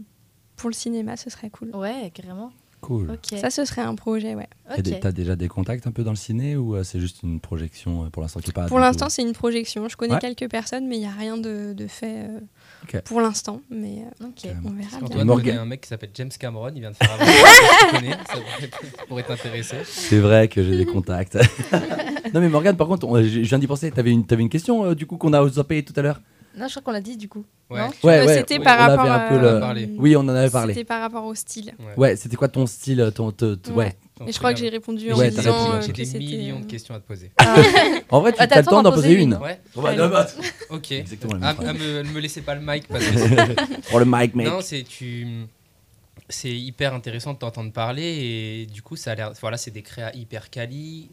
pour le cinéma, ce serait cool. Ouais, carrément. Cool. Ça, ce serait un projet, ouais. T'as Ok. des- T'as déjà des contacts un peu dans le ciné ou euh, c'est juste une projection pour l'instant qui est pas Pour l'instant, c'est une projection. Je connais Ouais. quelques personnes, mais il n'y a rien de, de fait pour l'instant. Mais euh, on verra bien. Antoine Morgan. connaît un mec qui s'appelle James Cameron, il vient de faire avant. tu connais, ça pourrait- ça pourrait t'intéresser. C'est vrai que j'ai des contacts. <laughs> non mais Morgane, par contre, on- je viens d'y penser. T'avais une, t'avais une question euh, du coup qu'on a zappé tout à l'heure. Non, je crois qu'on l'a dit du coup. Ouais. Ouais, ouais. C'était on par avait rapport un peu le- a. Oui, on en avait parlé. C'était par rapport au style. Ouais, c'était quoi ton style, ton, te- te- ouais. Et je crois que j'ai répondu en Ouais, disant J'ai des millions de euh, questions à te poser. <laughs> <laughs> En vrai, tu Ah, as t'as le temps d'en poser une. Ouais. Ok. Exactement Ah, même ah, phrase. me, me laissez pas le mic parce <laughs> que Pour le mic, mec. Non, c'est tu. C'est hyper intéressant de t'entendre parler et du coup, ça a l'air. Voilà, c'est des créas hyper quali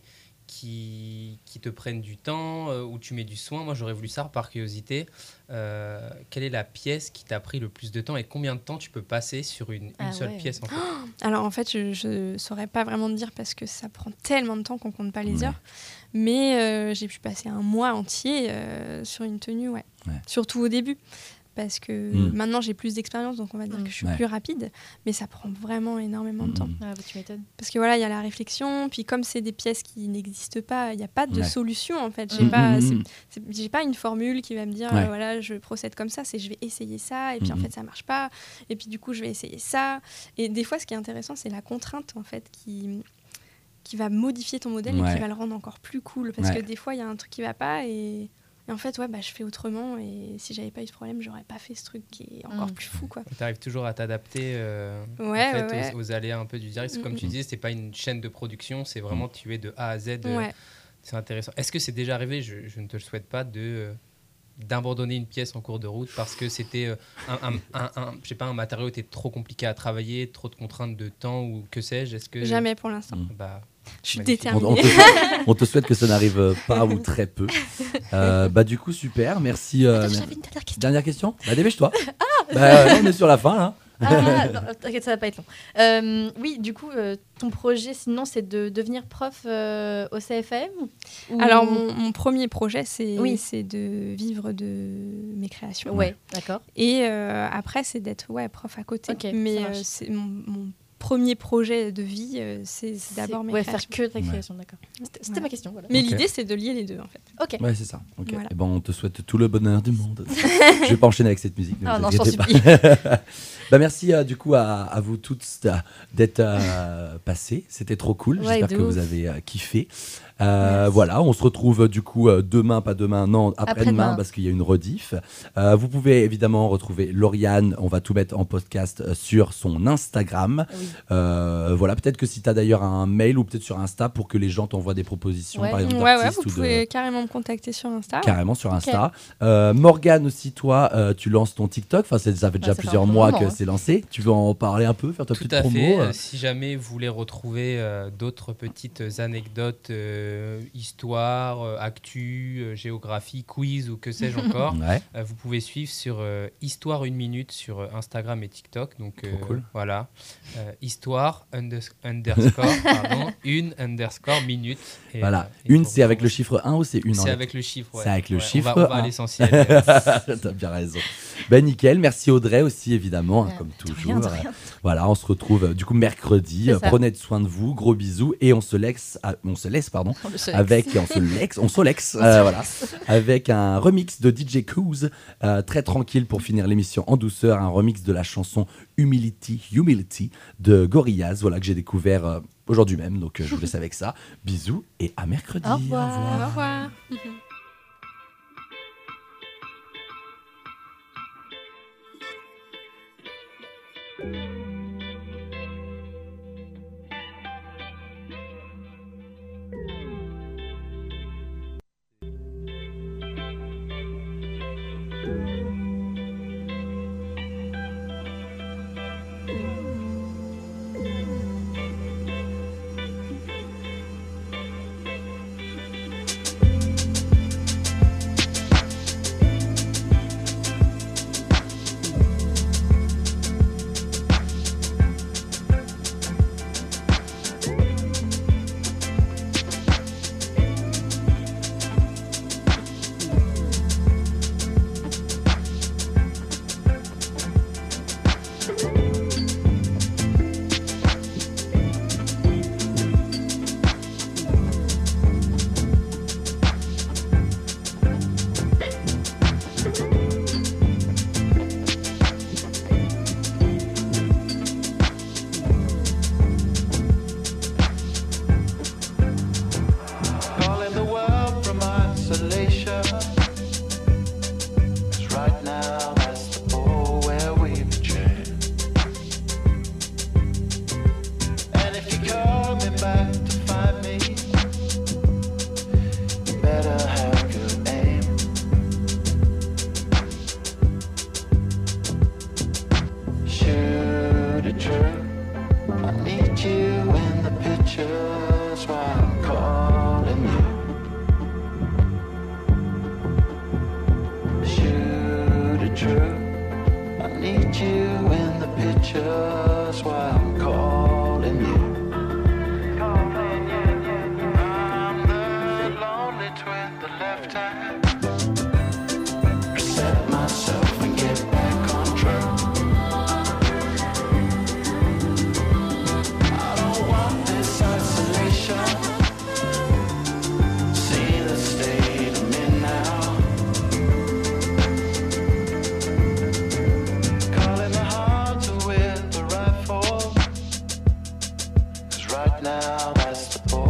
qui, qui te prennent du temps, euh, où tu mets du soin. Moi, j'aurais voulu savoir par curiosité, euh, quelle est la pièce qui t'a pris le plus de temps et combien de temps tu peux passer sur une, une Ah seule ouais. pièce en fait? <gasps> Alors en fait, je ne saurais pas vraiment te dire parce que ça prend tellement de temps qu'on compte pas les heures. Mais euh, j'ai pu passer un mois entier euh, sur une tenue, ouais. Ouais. Surtout au début. Parce que Mm. maintenant j'ai plus d'expérience, donc on va dire Mm. que je suis Ouais. plus rapide. Mais ça prend vraiment énormément de temps. Mm. Ah, bah, tu m'étonnes. Parce que voilà, il y a la réflexion, puis comme c'est des pièces qui n'existent pas, il n'y a pas de Ouais. solution en fait. J'ai Mm, pas, pas une formule qui va me dire Ouais. euh, voilà, je procède comme ça, c'est je vais essayer ça, et puis en fait ça marche pas, et puis du coup je vais essayer ça. Et des fois, ce qui est intéressant, c'est la contrainte en fait qui qui va modifier ton modèle et qui va le rendre encore plus cool. Parce Ouais. que des fois, il y a un truc qui va pas et, et en fait, ouais, bah, je fais autrement. Et si j'avais pas eu ce problème, j'aurais pas fait ce truc qui est encore Mm. plus fou, quoi. Tu arrives toujours à t'adapter euh, en fait, ouais. Aux, aux aléas un peu du direct. Parce que Comme tu Mm, mm. disais, c'est pas une chaîne de production, c'est vraiment tu es de A à Z. euh, Ouais. C'est intéressant. Est-ce que c'est déjà arrivé, je, je ne te le souhaite pas, de euh, d'abandonner une pièce en cours de route parce que c'était un, un, un- un- je sais pas, un matériau était trop compliqué à travailler, trop de contraintes de temps ou que sais-je? Est-ce que Jamais pour l'instant. Mm. bah, Je suis Magnifique. On, on déterminée. te, on te souhaite que ça n'arrive euh, pas ou très peu. Euh, bah du coup super, merci. euh, Attends, j'avais une dernière question. Dernière question Bah dépêche-toi. <laughs> bah, là, on est sur la fin là. Ah, non, t'inquiète, ça va pas être long. Euh, oui, du coup, euh, ton projet, sinon, c'est de devenir prof euh, au CFM ou- Alors, mon, mon premier projet, c'est Oui. c'est de vivre de mes créations. Ouais, d'accord. Et euh, après, c'est d'être ouais, prof à côté. Ok, ça Mais euh, c'est mon, mon premier projet de vie, euh, c'est d'abord mes ouais, créations. faire que de la Ouais. création, d'accord. C'était Voilà. ma question, voilà. Mais l'idée, c'est de lier les deux, en fait. Ok. Ouais c'est ça. Ok. Voilà. Eh ben, on te souhaite tout le bonheur du monde. <laughs> je vais pas enchaîner avec cette musique. ne Ah vous non, je pas. <laughs> Bah merci euh, du coup à, à vous toutes euh, d'être euh, passées. C'était trop cool. Ouais, J'espère de que ouf. vous avez euh, kiffé. Euh, voilà, on se retrouve du coup demain, pas demain, non, après-demain parce qu'il y a une rediff. Euh, vous pouvez évidemment retrouver Lauriane. On va tout mettre en podcast sur son Instagram. Oui. Euh, voilà, peut-être que si tu as d'ailleurs un mail ou peut-être sur Insta pour que les gens t'envoient des propositions, Ouais. par exemple, Ouais, vous ou de- pouvez carrément me contacter sur Insta. Carrément sur Insta. Euh, Morgane aussi, toi, euh, tu lances ton TikTok. Enfin, ça fait déjà fait plusieurs mois moment, que hein. c'est lancé. Tu veux en parler un peu, faire ta Tout petite à promo fait. euh Si jamais vous voulez retrouver euh, d'autres petites anecdotes, euh, histoires, euh, actu, euh, géographie, quiz ou que sais-je <laughs> encore, Ouais. euh, vous pouvez suivre sur euh, Histoire une minute sur Instagram et TikTok. Donc euh, cool. voilà, Euh, Histoire unders- underscore pardon, <laughs> une underscore minute. Et, Voilà. euh, et Une, c'est avec le chiffre 1 ou c'est une C'est avec le chiffre. ouais. C'est avec le Ouais, chiffre On va, on va à l'essentiel. <laughs> T'as bien raison. Ben nickel, merci Audrey aussi évidemment, hein, Euh, comme de toujours. rien, de rien. Voilà, on se retrouve du coup mercredi. Prenez soin de vous, gros bisous et on se laisse, à- on se laisse pardon, On sait. avec on se lex, on solex, <laughs> euh, voilà, avec un remix de DJ Coos, euh, très tranquille pour finir l'émission en douceur, un remix de la chanson Humility, Humility de Gorillaz, voilà que j'ai découvert euh, aujourd'hui même. Donc euh, je vous <laughs> laisse avec ça. Bisous et à mercredi. Au revoir. Au revoir. <laughs> now that's the